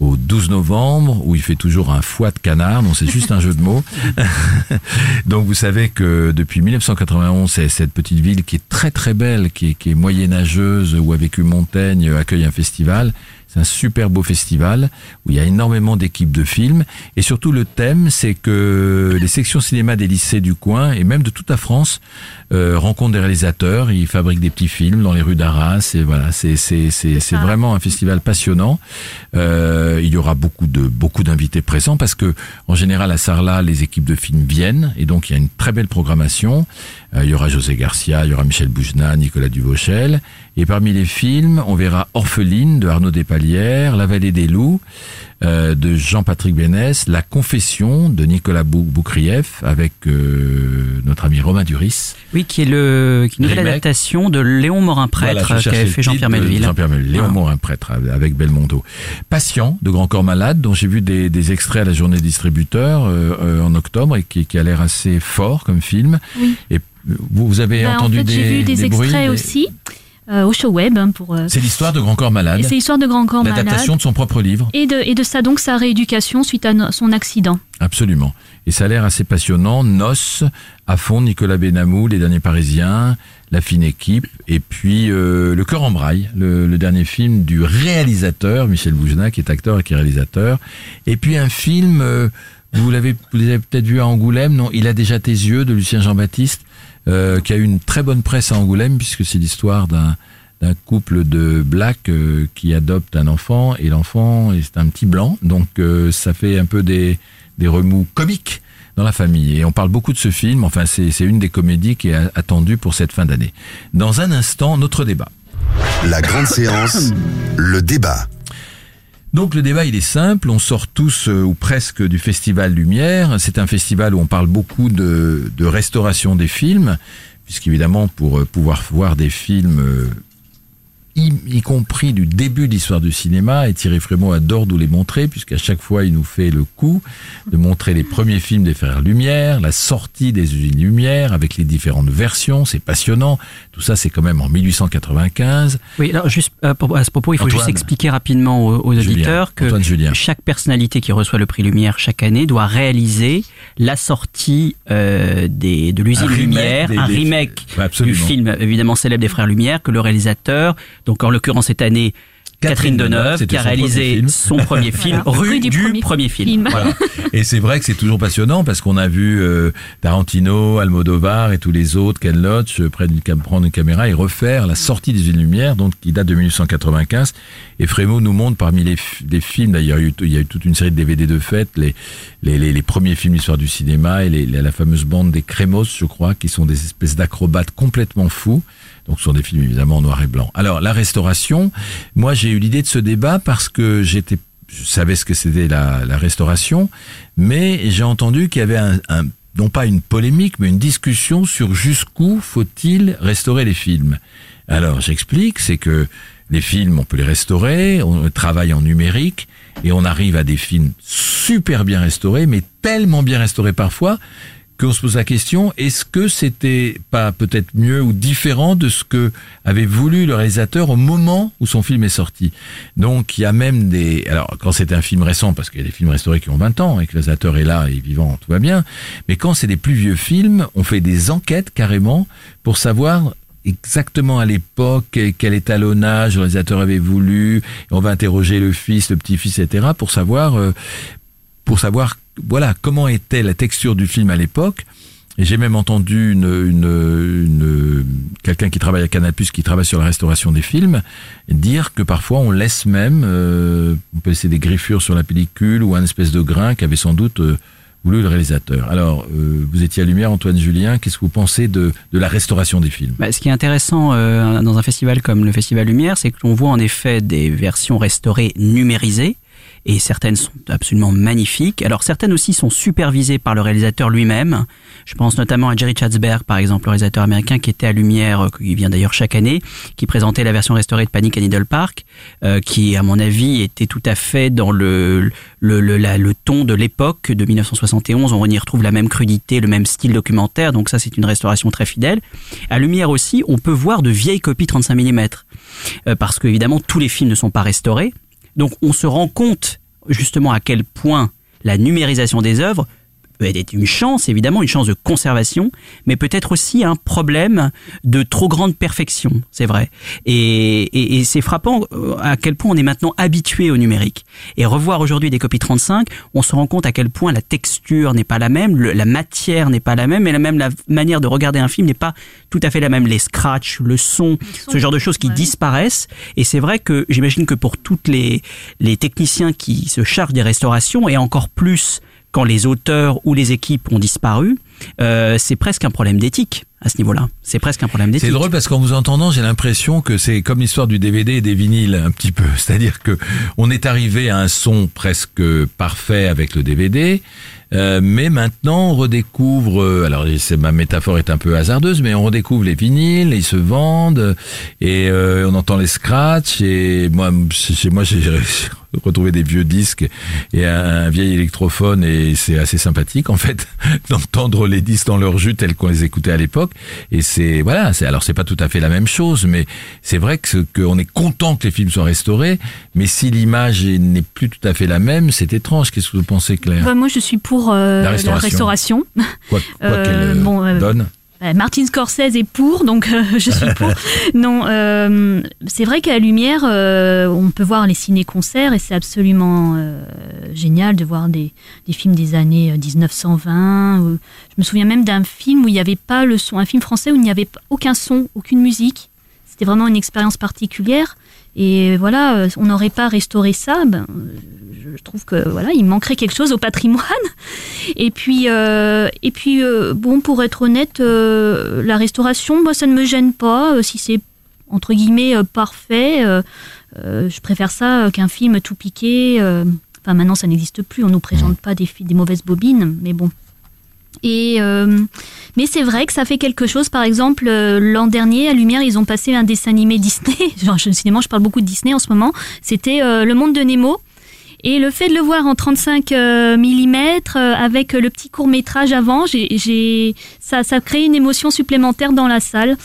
au 12 novembre, où il fait toujours un foie de canard, non, c'est juste un jeu de mots. Donc, vous savez que depuis 1991, c'est cette petite ville qui est très très belle, qui est, qui est moyenâgeuse, où a vécu Montaigne, accueille un festival. C'est un super beau festival où il y a énormément d'équipes de films. Et surtout, le thème, c'est que les sections cinéma des lycées du coin et même de toute la France euh, rencontrent des réalisateurs. Ils fabriquent des petits films dans les rues d'Arras. Et voilà, c'est c'est c'est c'est vraiment un festival passionnant. Euh, il y aura beaucoup de beaucoup d'invités présents parce que en général à Sarlat, les équipes de films viennent et donc il y a une très belle programmation. Euh, il y aura José Garcia, il y aura Michel Boujna, Nicolas Duvauchel. Et parmi les films, on verra Orpheline de Arnaud Despalières, La Vallée des Loups euh, de Jean-Patrick Bénès, La Confession de Nicolas Bou- Boukrieff avec euh, notre ami Romain Duris. Oui, qui est le qui est une adaptation de Léon Morin Voilà, prêtre je cherchais qu'avait fait Jean-Pierre Melville. Jean-Pierre Melville, Léon Voilà. Morin, prêtre, avec Belmondo. Patient de Grand Corps Malade, dont j'ai vu des, des extraits à la journée distributeur euh, euh, en octobre et qui, qui a l'air assez fort comme film. Oui. Et euh, vous, vous avez Bah, en entendu fait, des, j'ai vu des, extraits aussi euh, au show web hein, pour. euh, C'est l'histoire de Grand Corps Malade, c'est l'histoire de Grand Corps Malade. l'adaptation de son propre livre. Et de, et de ça, donc, sa rééducation suite à son accident. Absolument. Et ça a l'air assez passionnant. Noce, à fond, Nicolas Benamou, Les Derniers Parisiens, La Fine Équipe, et puis euh, Le Cœur en Braille, le, le dernier film du réalisateur, Michel Boujna, qui est acteur et qui est réalisateur. Et puis un film, euh, vous l'avez vous l'avez peut-être vu à Angoulême, non Il a déjà tes yeux, de Lucien Jean-Baptiste, euh, qui a eu une très bonne presse à Angoulême, puisque c'est l'histoire d'un d'un couple de blacks euh, qui adopte un enfant et l'enfant est un petit blanc donc euh, ça fait un peu des des remous comiques dans la famille. Et on parle beaucoup de ce film, enfin c'est une des comédies qui est attendue pour cette fin d'année. Dans un instant, notre débat. La grande séance, le débat. Donc le débat il est simple, on sort tous euh, ou presque du festival Lumière. C'est un festival où on parle beaucoup de, de restauration des films, puisqu'évidemment pour euh, pouvoir voir des films, euh, y, y compris du début de l'histoire du cinéma, et Thierry Frémaux adore nous les montrer, puisqu'à chaque fois il nous fait le coup de montrer les premiers films des frères Lumière, la sortie des usines Lumière avec les différentes versions, c'est passionnant. Tout ça c'est quand même en 1895. Oui, alors juste euh, pour- à ce propos, il faut Antoine. juste expliquer rapidement aux, aux Julien, auditeurs que Julien. chaque personnalité qui reçoit le prix Lumière chaque année doit réaliser la sortie euh, des, de l'usine Lumière, des- un remake du film évidemment célèbre des frères Lumière que le réalisateur, donc en l'occurrence cette année Catherine Catherine Deneuve, qui a son premier réalisé film. son premier film, Voilà. rue, du, premier, film. Voilà. Et c'est vrai que c'est toujours passionnant parce qu'on a vu euh, Tarantino, Almodovar et tous les autres, Ken Loach, euh, prendre une, cam- prendre une caméra et refaire la sortie des Une Lumière, donc qui date de 1895. Et Frémaux nous montre parmi les, films, d'ailleurs il y a eu- il y a eu toute une série de DVD de fête, les, les, les, les premiers films d'histoire du cinéma et les, les- la fameuse bande des Crémos, je crois, qui sont des espèces d'acrobates complètement fous. Donc ce sont des films évidemment en noir et blanc. Alors la restauration, moi j'ai eu l'idée de ce débat parce que j'étais je savais ce que c'était la, la restauration, mais j'ai entendu qu'il y avait un, un- non pas une polémique, mais une discussion sur jusqu'où faut-il restaurer les films. Alors j'explique, c'est que les films, on peut les restaurer, on travaille en numérique, et on arrive à des films super bien restaurés, mais tellement bien restaurés parfois qu'on se pose la question est-ce que c'était pas peut-être mieux ou différent de ce que avait voulu le réalisateur au moment où son film est sorti? Donc il y a même des alors quand c'est un film récent parce qu'il y a des films restaurés qui ont 20 ans et que le réalisateur est là et vivant, tout va bien, mais quand c'est des plus vieux films, on fait des enquêtes carrément pour savoir exactement à l'époque quel étalonnage le réalisateur avait voulu, on va interroger le fils, le petit-fils, etc. pour savoir euh, pour savoir voilà comment était la texture du film à l'époque. Et j'ai même entendu quelqu'un qui travaille à Canal+, qui travaille sur la restauration des films, dire que parfois on laisse même, euh, on peut laisser des griffures sur la pellicule ou un espèce de grain qu'avait sans doute euh, voulu le réalisateur. Alors, euh, vous étiez à Lumière, Antoine Julien, qu'est-ce que vous pensez de, la restauration des films? Bah, ce qui est intéressant dans un festival comme le Festival Lumière, c'est que l'on voit en effet des versions restaurées numérisées. Et certaines sont absolument magnifiques. Alors certaines aussi sont supervisées par le réalisateur lui-même. Je pense notamment à Jerry Chatzberg, par exemple, le réalisateur américain qui était à Lumière, euh, qui vient d'ailleurs chaque année, qui présentait la version restaurée de Panic à Needle Park, euh, qui, à mon avis, était tout à fait dans le le, le, le ton de l'époque de 1971. On y retrouve la même crudité, le même style documentaire. Donc ça, c'est une restauration très fidèle. À Lumière aussi, on peut voir de vieilles copies 35 mm. Euh, parce que évidemment, tous les films ne sont pas restaurés. Donc on se rend compte justement à quel point la numérisation des œuvres peut être une chance, évidemment, une chance de conservation, mais peut-être aussi un problème de trop grande perfection, c'est vrai. Et, et, et c'est frappant euh, à quel point on est maintenant habitué au numérique. Et revoir aujourd'hui des copies 35, on se rend compte à quel point la texture n'est pas la même, le- la matière n'est pas la même, et la même la manière de regarder un film n'est pas tout à fait la même. Les scratchs, le son, ce genre de choses qui ouais. disparaissent. Et c'est vrai que j'imagine que pour toutes les, les techniciens qui se chargent des restaurations, et encore plus quand les auteurs ou les équipes ont disparu, euh, c'est presque un problème d'éthique à ce niveau-là. C'est presque un problème d'éthique. C'est drôle parce qu'en vous entendant, j'ai l'impression que c'est comme l'histoire du DVD et des vinyles un petit peu. C'est-à-dire que on est arrivé à un son presque parfait avec le DVD, euh, mais maintenant on redécouvre. euh, alors c'est ma métaphore est un peu hasardeuse, mais on redécouvre les vinyles, ils se vendent et euh, on entend les scratchs. Et moi, chez moi, j'ai retrouvé des vieux disques et un, un vieil électrophone et c'est assez sympathique en fait d'entendre les disques dans leur jus tels qu'on les écoutait à l'époque et c'est voilà c'est alors c'est pas tout à fait la même chose mais c'est vrai que qu'on est content que les films soient restaurés mais si l'image est- n'est plus tout à fait la même c'est étrange qu'est-ce que vous pensez Claire? Bah, moi, je suis pour euh, La restauration. restauration. quoi, quoi Euh, qu'elle euh, bon, euh, donne Martin Scorsese est pour, donc euh, je suis pour. non, euh, c'est vrai qu'à la lumière, euh, on peut voir les ciné-concerts et c'est absolument euh, génial de voir des, des films des années euh, 1920. ou- je me souviens même d'un film où il n'y avait pas le son, un film français où il n'y avait aucun son, aucune musique. C'était vraiment une expérience particulière. Et voilà, euh, on n'aurait pas restauré ça. Ben, je trouve que voilà, il manquerait quelque chose au patrimoine. Et puis, euh, et puis euh, bon, pour être honnête, euh, la restauration, moi, ça ne me gêne pas. si c'est entre guillemets parfait, je préfère ça qu'un film tout piqué. Enfin, maintenant, ça n'existe plus. On nous présente pas des, des mauvaises bobines, mais bon. Euh, mais c'est vrai que ça fait quelque chose. Par exemple, euh, l'an dernier à Lumière, ils ont passé un dessin animé Disney. Genre, je, je parle beaucoup de Disney en ce moment. C'était euh, Le Monde de Nemo. Et le fait de le voir en 35 mm avec le petit court métrage avant, ça, crée une émotion supplémentaire dans la salle.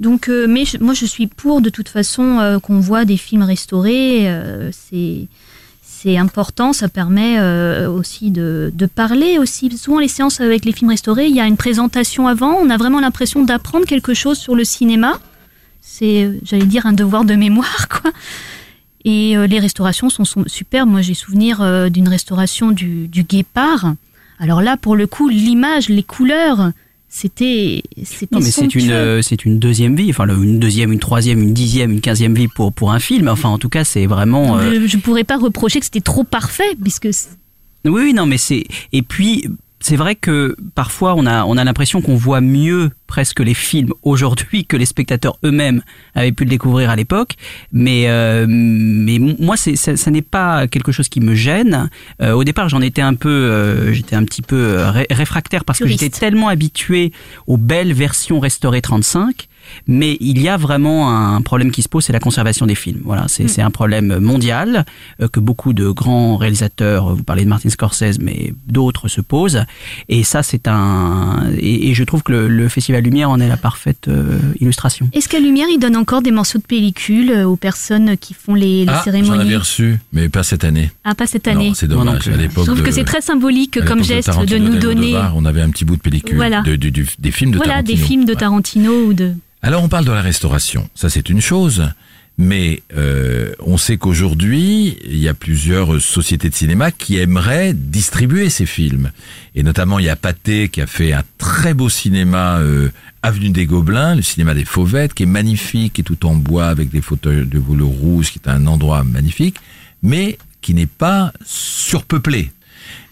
Donc, mais moi, je suis pour de toute façon qu'on voit des films restaurés. c'est c'est important, ça permet euh, aussi de, de parler aussi. Souvent les séances avec les films restaurés, il y a une présentation avant, on a vraiment l'impression d'apprendre quelque chose sur le cinéma. C'est, j'allais dire, un devoir de mémoire, quoi. Et euh, les restaurations sont, sont superbes. Moi, j'ai souvenir euh, d'une restauration du, du guépard. Alors là, pour le coup, l'image, les couleurs, c'était, c'était Non, mais c'est une, euh, c'est une deuxième vie, enfin une deuxième, une troisième, une dixième, une quinzième vie pour pour un film. Enfin, en tout cas, c'est vraiment. euh, Je, je pourrais pas reprocher que c'était trop parfait, puisque oui, non, mais c'est et puis c'est vrai que parfois on a on a l'impression qu'on voit mieux presque les films aujourd'hui que les spectateurs eux-mêmes avaient pu le découvrir à l'époque. Mais euh, mais moi, c'est ça, ça n'est pas quelque chose qui me gêne. Euh, au départ, j'en étais un peu, euh, j'étais un petit peu euh, ré- réfractaire parce que j'étais tellement habitué aux belles versions restaurées 35 mais il y a vraiment un problème qui se pose, c'est la conservation des films. Voilà, c'est c'est un problème mondial euh, que beaucoup de grands réalisateurs, vous parlez de Martin Scorsese, mais d'autres se posent. Et ça, c'est un et, et je trouve que le, le Festival Lumière en est la parfaite euh, illustration. Est-ce qu'à Lumière, ils donnent encore des morceaux de pellicule euh, aux personnes qui font les, les ah j'en cérémonies avais reçu mais pas cette année Ah, pas cette année. non c'est non dommage plus. à Je trouve de- que c'est très symbolique comme geste de Tarantino, nous donner on avait un petit bout de pellicule Voilà. de- des films de voilà, des Tarantino. films de Ouais. Tarantino ou de... Alors on parle de la restauration, ça c'est une chose, mais euh, on sait qu'aujourd'hui il y a plusieurs sociétés de cinéma qui aimeraient distribuer ces films, et notamment il y a Pathé qui a fait un très beau cinéma euh, avenue des Gobelins, le cinéma des Fauvettes, qui est magnifique, qui est tout en bois avec des fauteuils de velours rouge, qui est un endroit magnifique, mais qui n'est pas surpeuplé.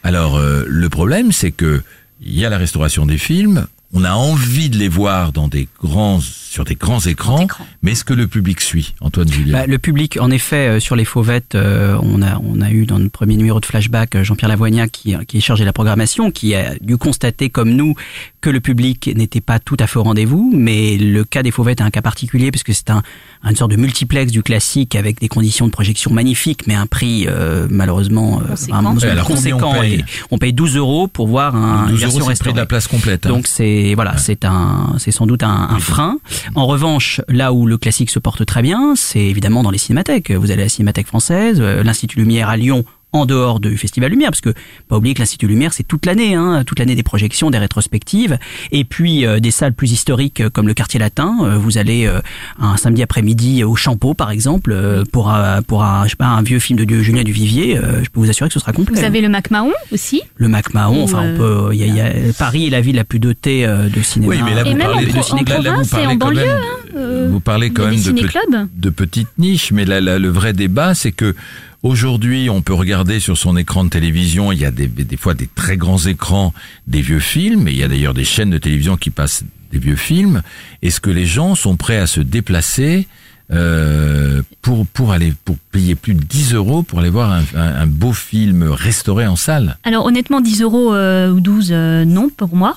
Alors euh, le problème c'est que il y a la restauration des films, on a envie de les voir dans des grands sur des grands écrans, écran. mais est-ce que le public suit Antoine Julien Bah, le public, en effet, euh, sur les fauvettes, euh, on a on a eu dans le premier numéro de Flashback euh, Jean-Pierre Lavoignat qui qui est chargé de la programmation, qui a dû constater comme nous que le public n'était pas tout à fait au rendez-vous, mais le cas des fauvettes est un cas particulier puisque c'est un une sorte de multiplex du classique avec des conditions de projection magnifiques, mais un prix euh, malheureusement euh, Conséquent. vraiment Ouais, alors combien on conséquent. paye et on paye 12 euros pour voir un, une 12 version euros, prix de restaurée. la place complète. hein. Donc c'est voilà, c'est un, c'est sans doute un, un frein. En revanche, là où le classique se porte très bien, c'est évidemment dans les cinémathèques. Vous allez à la Cinémathèque française, euh, l'Institut Lumière à Lyon en dehors du Festival Lumière, parce que pas oublier que l'Institut Lumière c'est toute l'année, hein, toute l'année des projections, des rétrospectives, et puis euh, des salles plus historiques euh, comme le Quartier Latin. Euh, vous allez euh, un samedi après-midi au Champeau par exemple euh, pour un, pour un, je sais pas, un vieux film de Dieu Julien Duvivier. euh, je peux vous assurer que ce sera complet. Vous avez le Mac Mahon aussi? le Mac Mahon, enfin on peut, il y a, il y a- Paris est la ville la plus dotée euh, de cinéma. Oui, mais là, Et vous même parlez de pro- ciné- en là, là, vous et parlez en banlieue, même- euh, vous parlez quand même de, de petites niches, mais la- la- le vrai débat, c'est que aujourd'hui, on peut regarder sur son écran de télévision, il y a des, fois des très grands écrans, des vieux films, et il y a d'ailleurs des chaînes de télévision qui passent des vieux films. Est-ce que les gens sont prêts à se déplacer euh, pour pour aller pour payer plus de 10 euros pour aller voir un, beau film restauré en salle Alors honnêtement, 10 euros euh, ou 12, euh, non pour moi.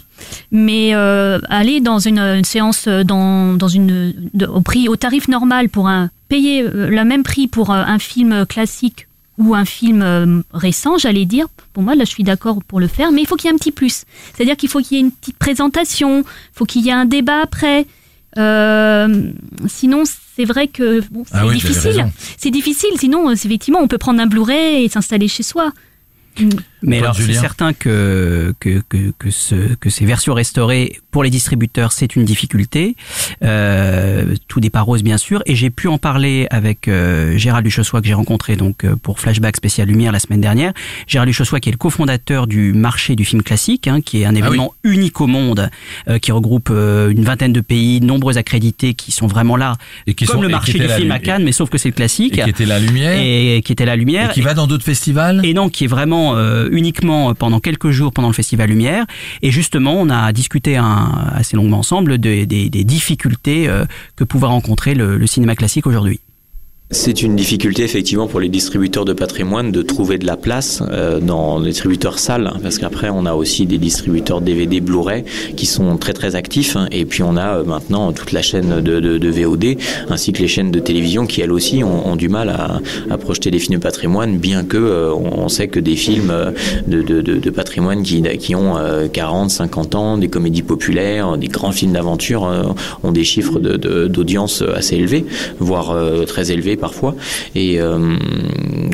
Mais aller dans une, séance dans, dans une, au prix, au tarif normal pour un payer le même prix pour un film classique ou un film récent, j'allais dire. Pour moi, là, je suis d'accord pour le faire, mais il faut qu'il y ait un petit plus. C'est-à-dire qu'il faut qu'il y ait une petite présentation, il faut qu'il y ait un débat après. Sinon, c'est vrai que bon, c'est Ah oui, difficile. C'est difficile. Sinon, euh, effectivement, on peut prendre un Blu-ray et s'installer chez soi. Mais Paul alors, c'est certain que, que, que, que, ce, que ces versions restaurées, pour les distributeurs, c'est une difficulté. Euh, tout départ rose, bien sûr. Et j'ai pu en parler avec euh, Gérald Duchossois, que j'ai rencontré donc euh, pour Flashback Spécial Lumière la semaine dernière. Gérald Duchossois, qui est le cofondateur du marché du film classique, hein, qui est un événement unique au monde, euh, qui regroupe euh, une vingtaine de pays, de nombreux accrédités qui sont vraiment là, et qui comme sont le et marché du film à Cannes, mais sauf que c'est le et classique. qui était la lumière et, Et qui était la lumière. qui va dans d'autres festivals Et non, qui est vraiment euh, uniquement pendant quelques jours pendant le Festival Lumière. Et justement, on a discuté un, assez longuement ensemble des, difficultés euh, que pouvait rencontrer le cinéma classique aujourd'hui. C'est une difficulté effectivement pour les distributeurs de patrimoine de trouver de la place euh, dans les distributeurs salles, hein, parce qu'après on a aussi des distributeurs DVD Blu-ray qui sont très très actifs, hein, et puis on a euh, maintenant toute la chaîne de, de, de VOD ainsi que les chaînes de télévision qui elles aussi ont, ont du mal à, à projeter des films de patrimoine, bien que euh, on sait que des films euh, de, de, patrimoine qui, qui ont euh, 40, 50 ans, des comédies populaires, des grands films d'aventure euh, ont des chiffres d'audience assez élevés, voire euh, très élevés parfois. Et euh,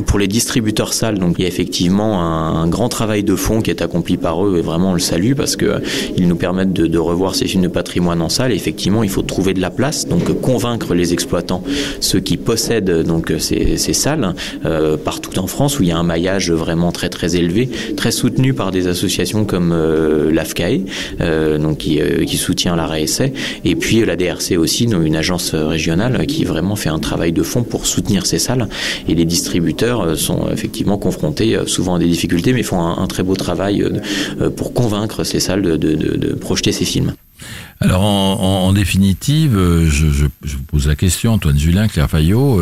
pour les distributeurs salles, donc il y a effectivement un, grand travail de fond qui est accompli par eux et vraiment on le salue parce que euh, ils nous permettent de, revoir ces films de patrimoine en salle. Et effectivement, il faut trouver de la place, donc convaincre les exploitants, ceux qui possèdent donc ces, salles euh, partout en France où il y a un maillage vraiment très très élevé, très soutenu par des associations comme euh, l'AFCAE, euh, donc qui, euh, qui soutient l'arrêt essai, et puis la DRC aussi, donc une agence régionale qui vraiment fait un travail de fond pour soutenir ces salles. Et les distributeurs euh, sont effectivement confrontés euh, souvent à des difficultés, mais font un, très beau travail euh, pour convaincre ces salles de, projeter ces films. Alors en, définitive, je, vous pose la question, Antoine Julien, Claire Fayot,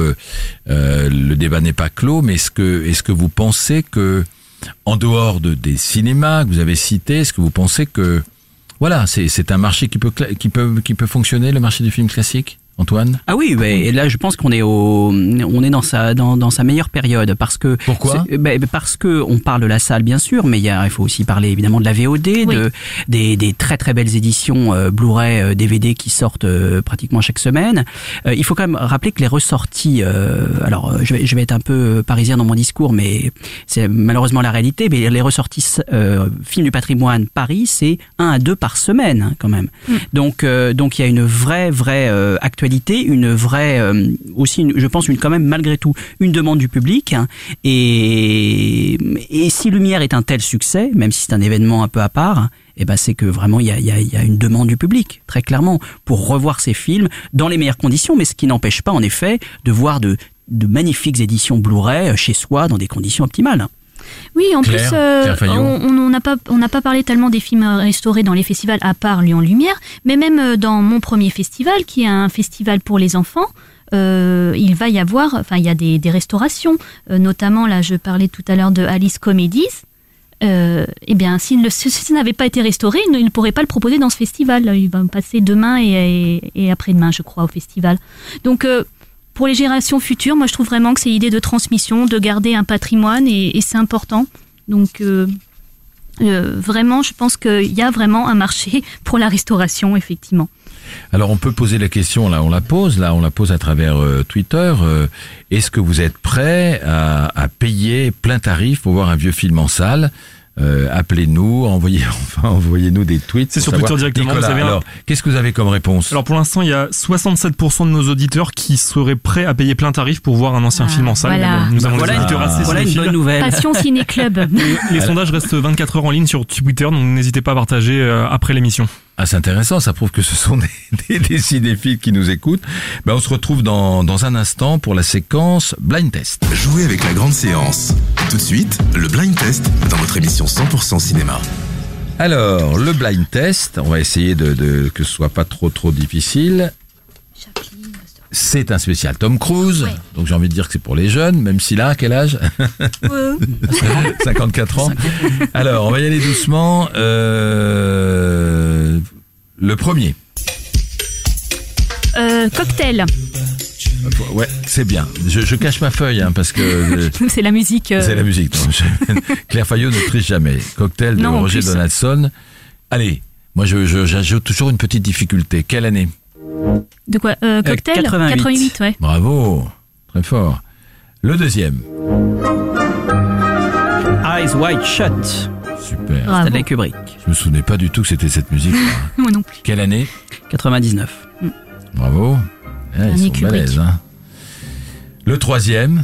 le débat n'est pas clos, mais est-ce que est-ce que vous pensez que en dehors de, des cinémas que vous avez cités, est-ce que vous pensez que voilà, c'est c'est un marché qui peut qui peut qui peut fonctionner, le marché du film classique, Antoine? Ah oui, ouais, et là je pense qu'on est au, on est dans sa dans, dans sa meilleure période parce que Pourquoi? c'est- ben, parce que on parle de la salle bien sûr, mais il y a il faut aussi parler évidemment de la VOD, de des, des très très belles éditions euh, Blu-ray, euh, DVD qui sortent euh, pratiquement chaque semaine. Euh, il faut quand même rappeler que les ressorties, euh, alors euh, je vais je vais être un peu parisien dans mon discours, mais c'est malheureusement la réalité. Mais les ressorties euh, films du patrimoine Paris, c'est un à deux par semaine hein, quand même. Donc euh, donc il y a une vraie vraie euh, une vraie euh, aussi je pense une quand même malgré tout une demande du public hein. et et si Lumière est un tel succès, même si c'est un événement un peu à part, eh ben c'est que vraiment il y a, y, y a une demande du public très clairement pour revoir ces films dans les meilleures conditions, mais ce qui n'empêche pas en effet de voir de de magnifiques éditions Blu-ray euh, chez soi dans des conditions optimales. Oui, en Claire, plus, euh, on n'a pas, on n'a pas parlé tellement des films restaurés dans les festivals à part Lyon Lumière, mais même euh, dans mon premier festival, qui est un festival pour les enfants, euh, il va y avoir, enfin, il y a des, des restaurations, euh, notamment là, je parlais tout à l'heure de Alice Comedies. Euh, eh bien, si, ça n'avait pas été restauré, il ne, il ne pourrait pas le proposer dans ce festival. Il va passer demain et, et, et après-demain, je crois, au festival. Donc, euh, pour les générations futures, moi je trouve vraiment que c'est l'idée de transmission, de garder un patrimoine et, c'est important. Donc euh, euh, vraiment, je pense qu'il y a vraiment un marché pour la restauration, effectivement. Alors on peut poser la question, là on la pose, là on la pose à travers euh, Twitter. Est-ce que vous êtes prêt à payer plein tarif pour voir un vieux film en salle Euh, Appelez-nous, envoyez, enfin, envoyez-nous des tweets. C'est sur savoir. Twitter directement, Nicolas, vous avez un- alors, qu'est-ce que vous avez comme réponse Alors pour l'instant, il y a 67% de nos auditeurs qui seraient prêts à payer plein tarif pour voir un ancien Ah, film en salle. voilà. Nous avons voilà, des auditeurs une- assez voilà une bonne nouvelle. Passion Ciné Club. Les sondages restent 24 heures en ligne sur Twitter, donc n'hésitez pas à partager euh, après l'émission. Ah, c'est intéressant, ça prouve que ce sont des, des, des cinéphiles qui nous écoutent. Ben, on se retrouve dans, dans un instant pour la séquence Blind Test. Jouez avec la grande séance. Tout de suite, le blind test dans votre émission 100% cinéma. Alors, le blind test, on va essayer de, de que ce soit pas trop trop difficile. C'est un spécial Tom Cruise, donc j'ai envie de dire que c'est pour les jeunes, même s'il a quel âge 54 ans. Alors, on va y aller doucement. Euh, le premier. Euh, cocktail. Ouais, c'est bien. Je, je cache ma feuille hein, parce que C'est la musique. euh, c'est la musique. Claire Fayot ne triche jamais. Cocktail de Non, Roger. Donaldson. Allez, moi je- j'ajoute toujours une petite difficulté. Quelle année? De quoi euh, Cocktail 88. ouais. Bravo, très fort. Le deuxième, Eyes Wide Shut, super. Bravo. Stanley Kubrick, Je me souvenais pas du tout que c'était cette musique. Moi non plus. Quelle année? 99. Bravo. Ah, ils sont Kubrick. hein. Le troisième,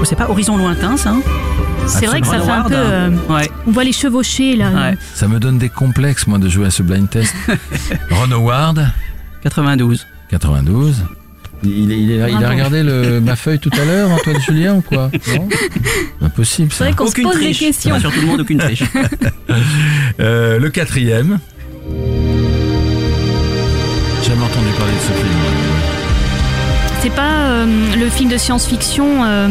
Oh, c'est pas Horizon Lointain, ça hein? C'est vrai que ça fait un peu. euh, Ouais. on voit les chevauchés là. Ouais. ça me donne des complexes moi de jouer à ce blind test. Ron Howard, 92. 92. Il, il, il, il a Bravo. regardé le, ma feuille tout à l'heure, Antoine Julien ou quoi? Non? Impossible C'est ça. vrai qu'on se Aucune pose des triche. questions. Sur tout le monde, aucune triche. Euh, le quatrième. Jamais entendu parler de ce film. C'est pas euh, le film de science-fiction euh,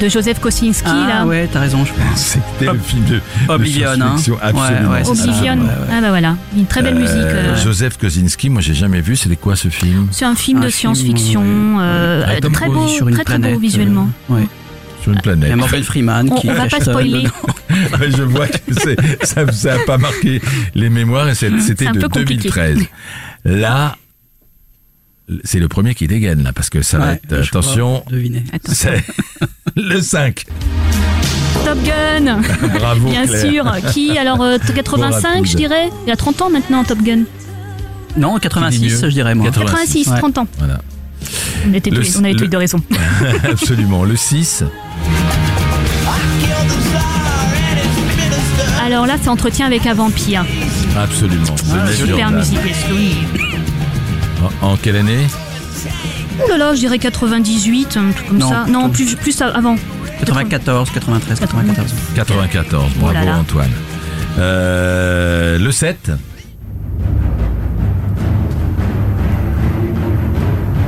de Joseph Kosinski Ah là. ouais, t'as raison, je pense. C'était le film de, de Oblivion, hein. science-fiction, absolument. Ouais, ouais. Oblivion. Ouais, ouais. Ah bah voilà, une très belle musique. Euh, euh, Joseph Kosinski, moi j'ai jamais vu. C'était quoi ce film? C'est un film Un de science-fiction, ouais. euh, Ah, Tom très beau, très très planète. beau visuellement. euh, ouais. Sur une Il planète. y a Morgan Freeman On- qui on va pas spoiler. je vois que ça ça a pas marqué les mémoires et c'était de peu compliqué. 2013. Là, c'est le premier qui dégaine là parce que ça va Ouais, être je crois attention. deviner. Attends. Le 5. Top Gun Bravo Bien Claire. sûr. Qui alors euh, 85 rapide. je dirais Il a 30 ans maintenant Top Gun. Non, Qui dit 86, mieux je dirais moi. 86. 86, Ouais. 30 ans. Voilà. On, était Le- tous les- on avait tous le- les deux raison. Absolument. Le 6. Alors là, c'est Entretien avec un vampire. Absolument. Ah, Super musique. En, en quelle année Oh là là, je dirais 98, un truc comme Non, ça. plutôt. Non, plus, plus avant. 94, 93, 94. 94. Bravo Oh là là. Antoine. Euh, le 7.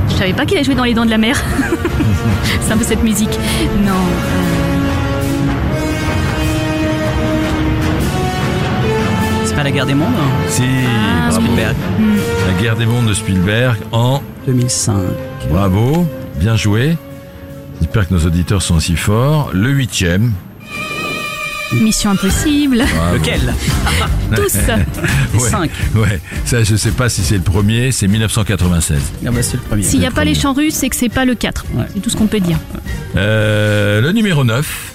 Je savais pas qu'il a joué dans Les Dents de la Mer. c'est un peu cette musique. Non. C'est pas la guerre des mondes hein? Si. Ah. Spielberg, La guerre des mondes de Spielberg en 2005. Bravo, bien joué. J'espère que nos auditeurs sont aussi forts. Le huitième. Mission Impossible. Bravo. Lequel Tous. Les Ouais. 5. Ouais, ça je sais pas si c'est le premier, c'est 1996. Ah bah c'est le premier. S'il n'y a le pas les chants russes, c'est que c'est pas le 4. Ouais. C'est tout ce qu'on peut dire. Euh, le numéro 9.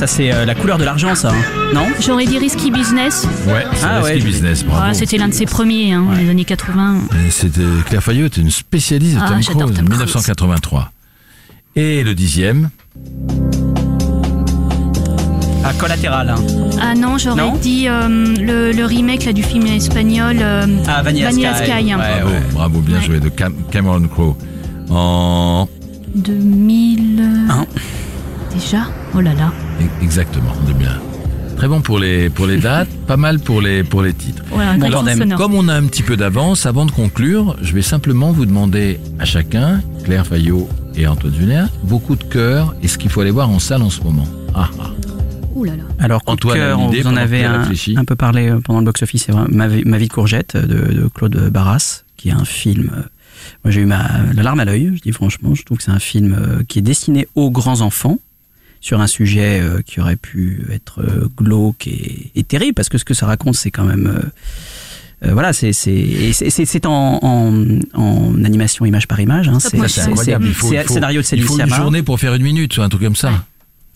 Ça c'est euh, la couleur de l'argent ça. hein. Non J'aurais dit Risky Business. Ouais, c'est Ah Risky je. Business, bravo. Ah, C'était l'un de ses premiers, hein, Ouais. les années 80. Euh, C'était Claire Fayot, était une spécialiste de Ah, Tom j'adore Cruise, Tom Cruise. 1983. Et le dixième. Ah, collatéral. hein. Ah non, j'aurais Non dit euh, le, le remake là, du film espagnol euh, Ah, Vanilla, Vanilla Sky. Sky, hein. Ouais, Bravo, ouais. bravo, bien Ouais. joué de Cam- Cameron Crowe. En 2000. euh, Hein Déjà Oh là là. exactement, de bien. Très bon pour les pour les dates, pas mal pour les pour les titres. Comme on a un petit peu d'avance, avant de conclure, je vais simplement vous demander à chacun, Claire Fayot et Antoine Julien, vos coups de cœur et ce qu'il faut aller voir en salle en ce moment. Ah, ah. Ouh là là. Alors, coup Antoine de cœur, vous en Claire un, un peu parlé euh, pendant le box-office, c'est vrai, ma, vie, Ma vie de courgette de, de Claude Barras, qui est un film. euh, Moi, j'ai eu ma, la larme à l'œil, je dis franchement. Je trouve que c'est un film euh, qui est destiné aux grands enfants, sur un sujet euh, qui aurait pu être euh, glauque et, et terrible, parce que ce que ça raconte, c'est quand même... euh, euh, voilà, c'est c'est en, en, en animation image par image. Hein, c'est incroyable. Il faut, il scénario de il Céline faut une Sciamma. journée pour faire une minute, ou un truc comme ça.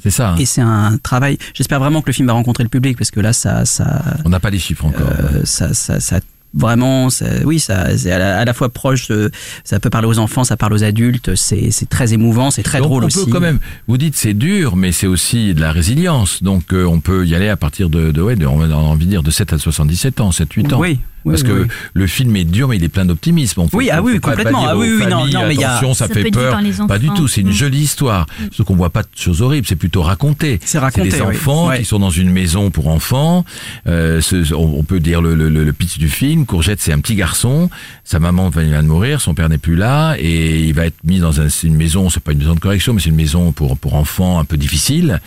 C'est ça. hein. Et c'est un travail. J'espère vraiment que le film va rencontrer le public parce que là, ça, ça, On n'a pas les chiffres encore. euh, ça, ça, ça vraiment, ça- oui, ça, c'est à la, à la fois proche. de- ça peut parler aux enfants, ça parle aux adultes. C'est, c'est très émouvant, c'est très Donc, drôle on aussi. peut quand même. Vous dites c'est dur, mais c'est aussi de la résilience. Donc euh, on peut y aller à partir de, de ouais, de- on a envie de dire de 7 à 77 ans, 7 8 ans. Oui, oui, Parce oui, que oui. le film est dur, mais il est plein d'optimisme. On Oui, ah oui, complètement. dire Ah oui, aux oui, non, familles, non, mais il y a- ça, Ça fait peut être vu peur. Pas du tout. C'est une Mm. jolie histoire. Ce qu'on voit pas de choses horribles, c'est plutôt raconté. C'est raconté, des oui. enfants Ouais. qui sont dans une maison pour enfants. Euh, ce- on, on peut dire le, le, le pitch du film. Courgette, c'est un petit garçon. Sa maman vient de mourir, son père n'est plus là, et il va être mis dans un- une maison. C'est pas une maison de correction, mais c'est une maison pour pour enfants un peu difficile.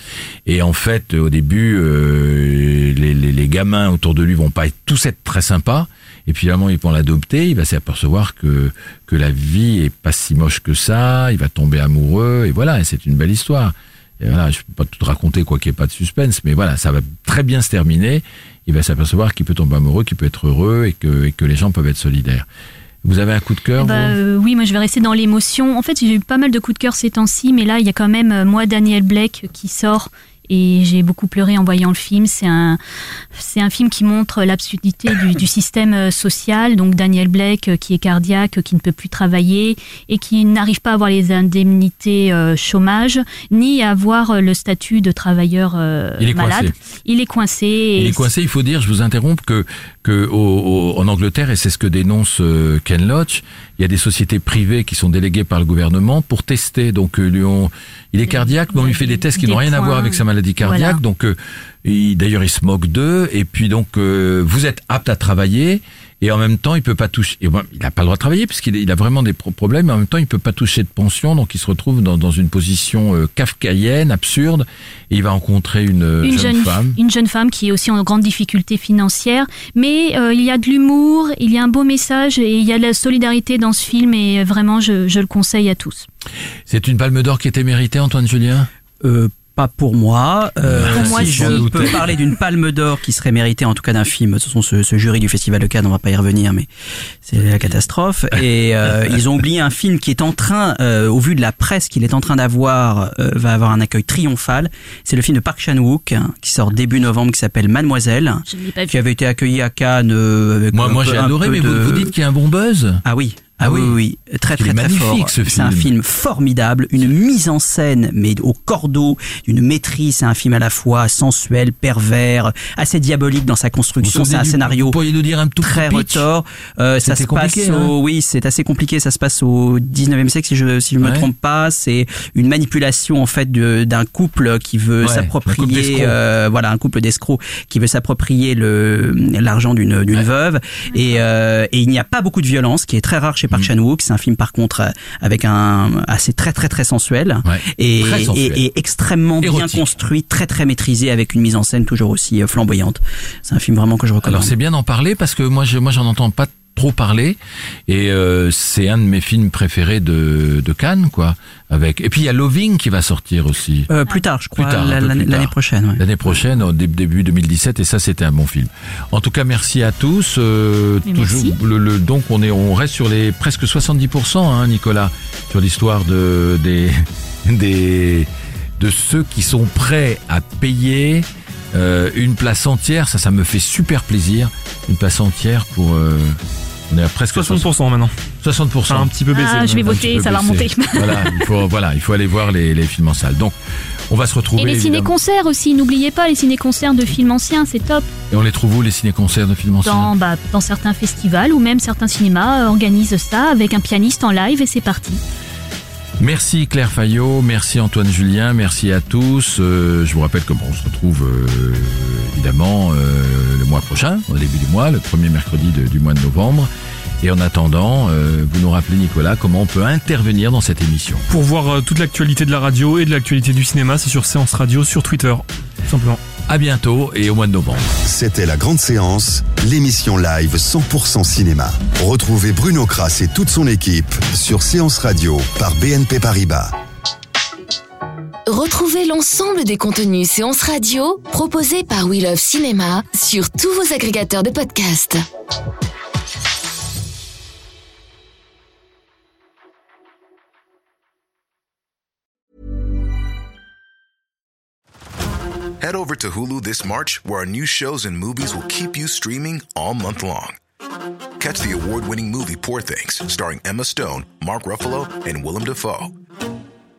Et en fait, au début, euh, les, les, les gamins autour de lui vont pas être, tous être très sympas. Et puis finalement, ils vont l'adopter. Il va s'apercevoir que que la vie est pas si moche que ça. Il va tomber amoureux. Et voilà, et c'est une belle histoire. Et voilà, je peux pas tout raconter quoi qu'il n'y ait pas de suspense, mais voilà, ça va très bien se terminer. Il va s'apercevoir qu'il peut tomber amoureux, qu'il peut être heureux et que, et que les gens peuvent être solidaires. Vous avez un coup de cœur Bah, euh, oui, moi je vais rester dans l'émotion. En fait, j'ai eu pas mal de coups de cœur ces temps-ci, mais là, il y a quand même euh, moi, Daniel Blake, qui sort. Et j'ai beaucoup pleuré en voyant le film. C'est un, c'est un film qui montre l'absurdité du, du système euh, social. Donc Daniel Blake, euh, qui est cardiaque, euh, qui ne peut plus travailler et qui n'arrive pas à avoir les indemnités euh, chômage, ni à avoir le statut de travailleur euh, Il malade. coincé. Il est coincé. et Il est coincé. Il faut dire, je vous interromps, que, que au- au- en Angleterre, et c'est ce que dénonce Ken Loach, il y a des sociétés privées qui sont déléguées par le gouvernement pour tester. Donc, euh, lui on, il est cardiaque, mais on lui fait des tests qui n'ont rien à voir avec sa maladie cardiaque. Voilà. Donc, euh, d'ailleurs, il se moque d'eux. Et puis, donc, euh, vous êtes apte à travailler. Et en même temps, il peut pas toucher. Et bon, il n'a pas le droit de travailler puisqu'il il a vraiment des pro- problèmes. Mais en même temps, il peut pas toucher de pension, donc il se retrouve dans, dans une position euh, kafkaïenne, absurde. Et il va rencontrer une, euh, une jeune, jeune, femme. une jeune femme qui est aussi en grande difficulté financière, mais euh, il y a de l'humour, il y a un beau message et il y a de la solidarité dans ce film et vraiment je, je le conseille à tous. C'est une palme d'or qui était méritée, Antoine Julien? Euh, pas pour moi. Euh, Pour moi, si je peux doute. parler d'une palme d'or qui serait méritée, en tout cas d'un film, de toute façon, ce, ce jury du Festival de Cannes, on va pas y revenir, mais c'est la catastrophe. Et euh, ils ont oublié un film qui est en train, euh, au vu de la presse qu'il est en train d'avoir, euh, va avoir un accueil triomphal. C'est le film de Park Chan-wook hein, qui sort début novembre, qui s'appelle Mademoiselle, Je ne l'ai pas vu. qui avait été accueilli à Cannes. euh, avec Moi, moi j'ai adoré, mais de- vous, vous dites qu'il y a un bon buzz. Ah oui. Ah oui, oui. oui, très très très fort. ce C'est un film. formidable, une mise en scène mais au cordeau, d'une maîtrise. C'est un film à la fois sensuel, pervers, assez diabolique dans sa construction. C'est un du- scénario Vous pourriez nous dire un tout très retors. Euh, ça se passe au, hein oui, c'est assez compliqué. Ça se passe au 19e siècle, si je si je me trompe pas. C'est une manipulation en fait d'un couple qui veut s'approprier, euh, voilà, un couple d'escrocs qui veut s'approprier le l'argent d'une d'une Ouais. veuve. Et, euh, et il n'y a pas beaucoup de violence, qui est très rare chez Park Mm. Chan-wook. C'est un film par contre euh, avec un assez très très très sensuel Ouais. et, Très sensuel. et, et extrêmement bien construit, très très maîtrisé avec une mise en scène toujours aussi euh, flamboyante. C'est un film vraiment que je recommande. Alors c'est bien d'en parler parce que moi, je, moi, j'en entends pas trop parler et euh, c'est un de mes films préférés de, de Cannes, quoi. Avec et puis il y a Loving qui va sortir aussi. Euh, plus tard, je crois, l'année prochaine. ouais. L'année prochaine, au dé- début 2017, et ça c'était un bon film. En tout cas, merci à tous. euh, toujours, merci. le, le- donc on est, on reste sur les presque 70%, hein, Nicolas, sur l'histoire de des des de ceux qui sont prêts à payer euh, une place entière. Ça, ça me fait super plaisir. Une place entière pour. euh, on est à presque 60% maintenant. 60%. Ça a un petit peu baissé. Ah, je vais voter, ça va remonter. voilà, il faut, voilà, il faut aller voir les, les films en salle. Donc, on va se retrouver. Et les ciné-concerts aussi, n'oubliez pas les ciné-concerts de films anciens, c'est top. Et on les trouve où les ciné-concerts de films anciens Dans, bah, dans certains festivals ou même certains cinémas euh, organisent ça avec un pianiste en live et c'est parti. Merci Claire Fayot, merci Antoine Julien, merci à tous. Euh, je vous rappelle que bon, on se retrouve euh, évidemment euh, mois prochain, au début du mois, le premier mercredi de- du mois de novembre. Et en attendant, euh, vous nous rappelez Nicolas comment on peut intervenir dans cette émission. Pour voir euh, toute l'actualité de la radio et de l'actualité du cinéma, c'est sur Séance Radio sur Twitter. Tout simplement. À bientôt et au mois de novembre. C'était la grande séance, l'émission live 100% cinéma. Retrouvez Bruno Kras et toute son équipe sur Séance Radio par BNP Paribas. Retrouvez l'ensemble des contenus séances radio proposés par We Love Cinéma sur tous vos agrégateurs de podcasts. Head over to Hulu this March, where our new shows and movies will keep you streaming all month long. Catch the award winning movie Poor Things, starring Emma Stone, Mark Ruffalo, and Willem Dafoe.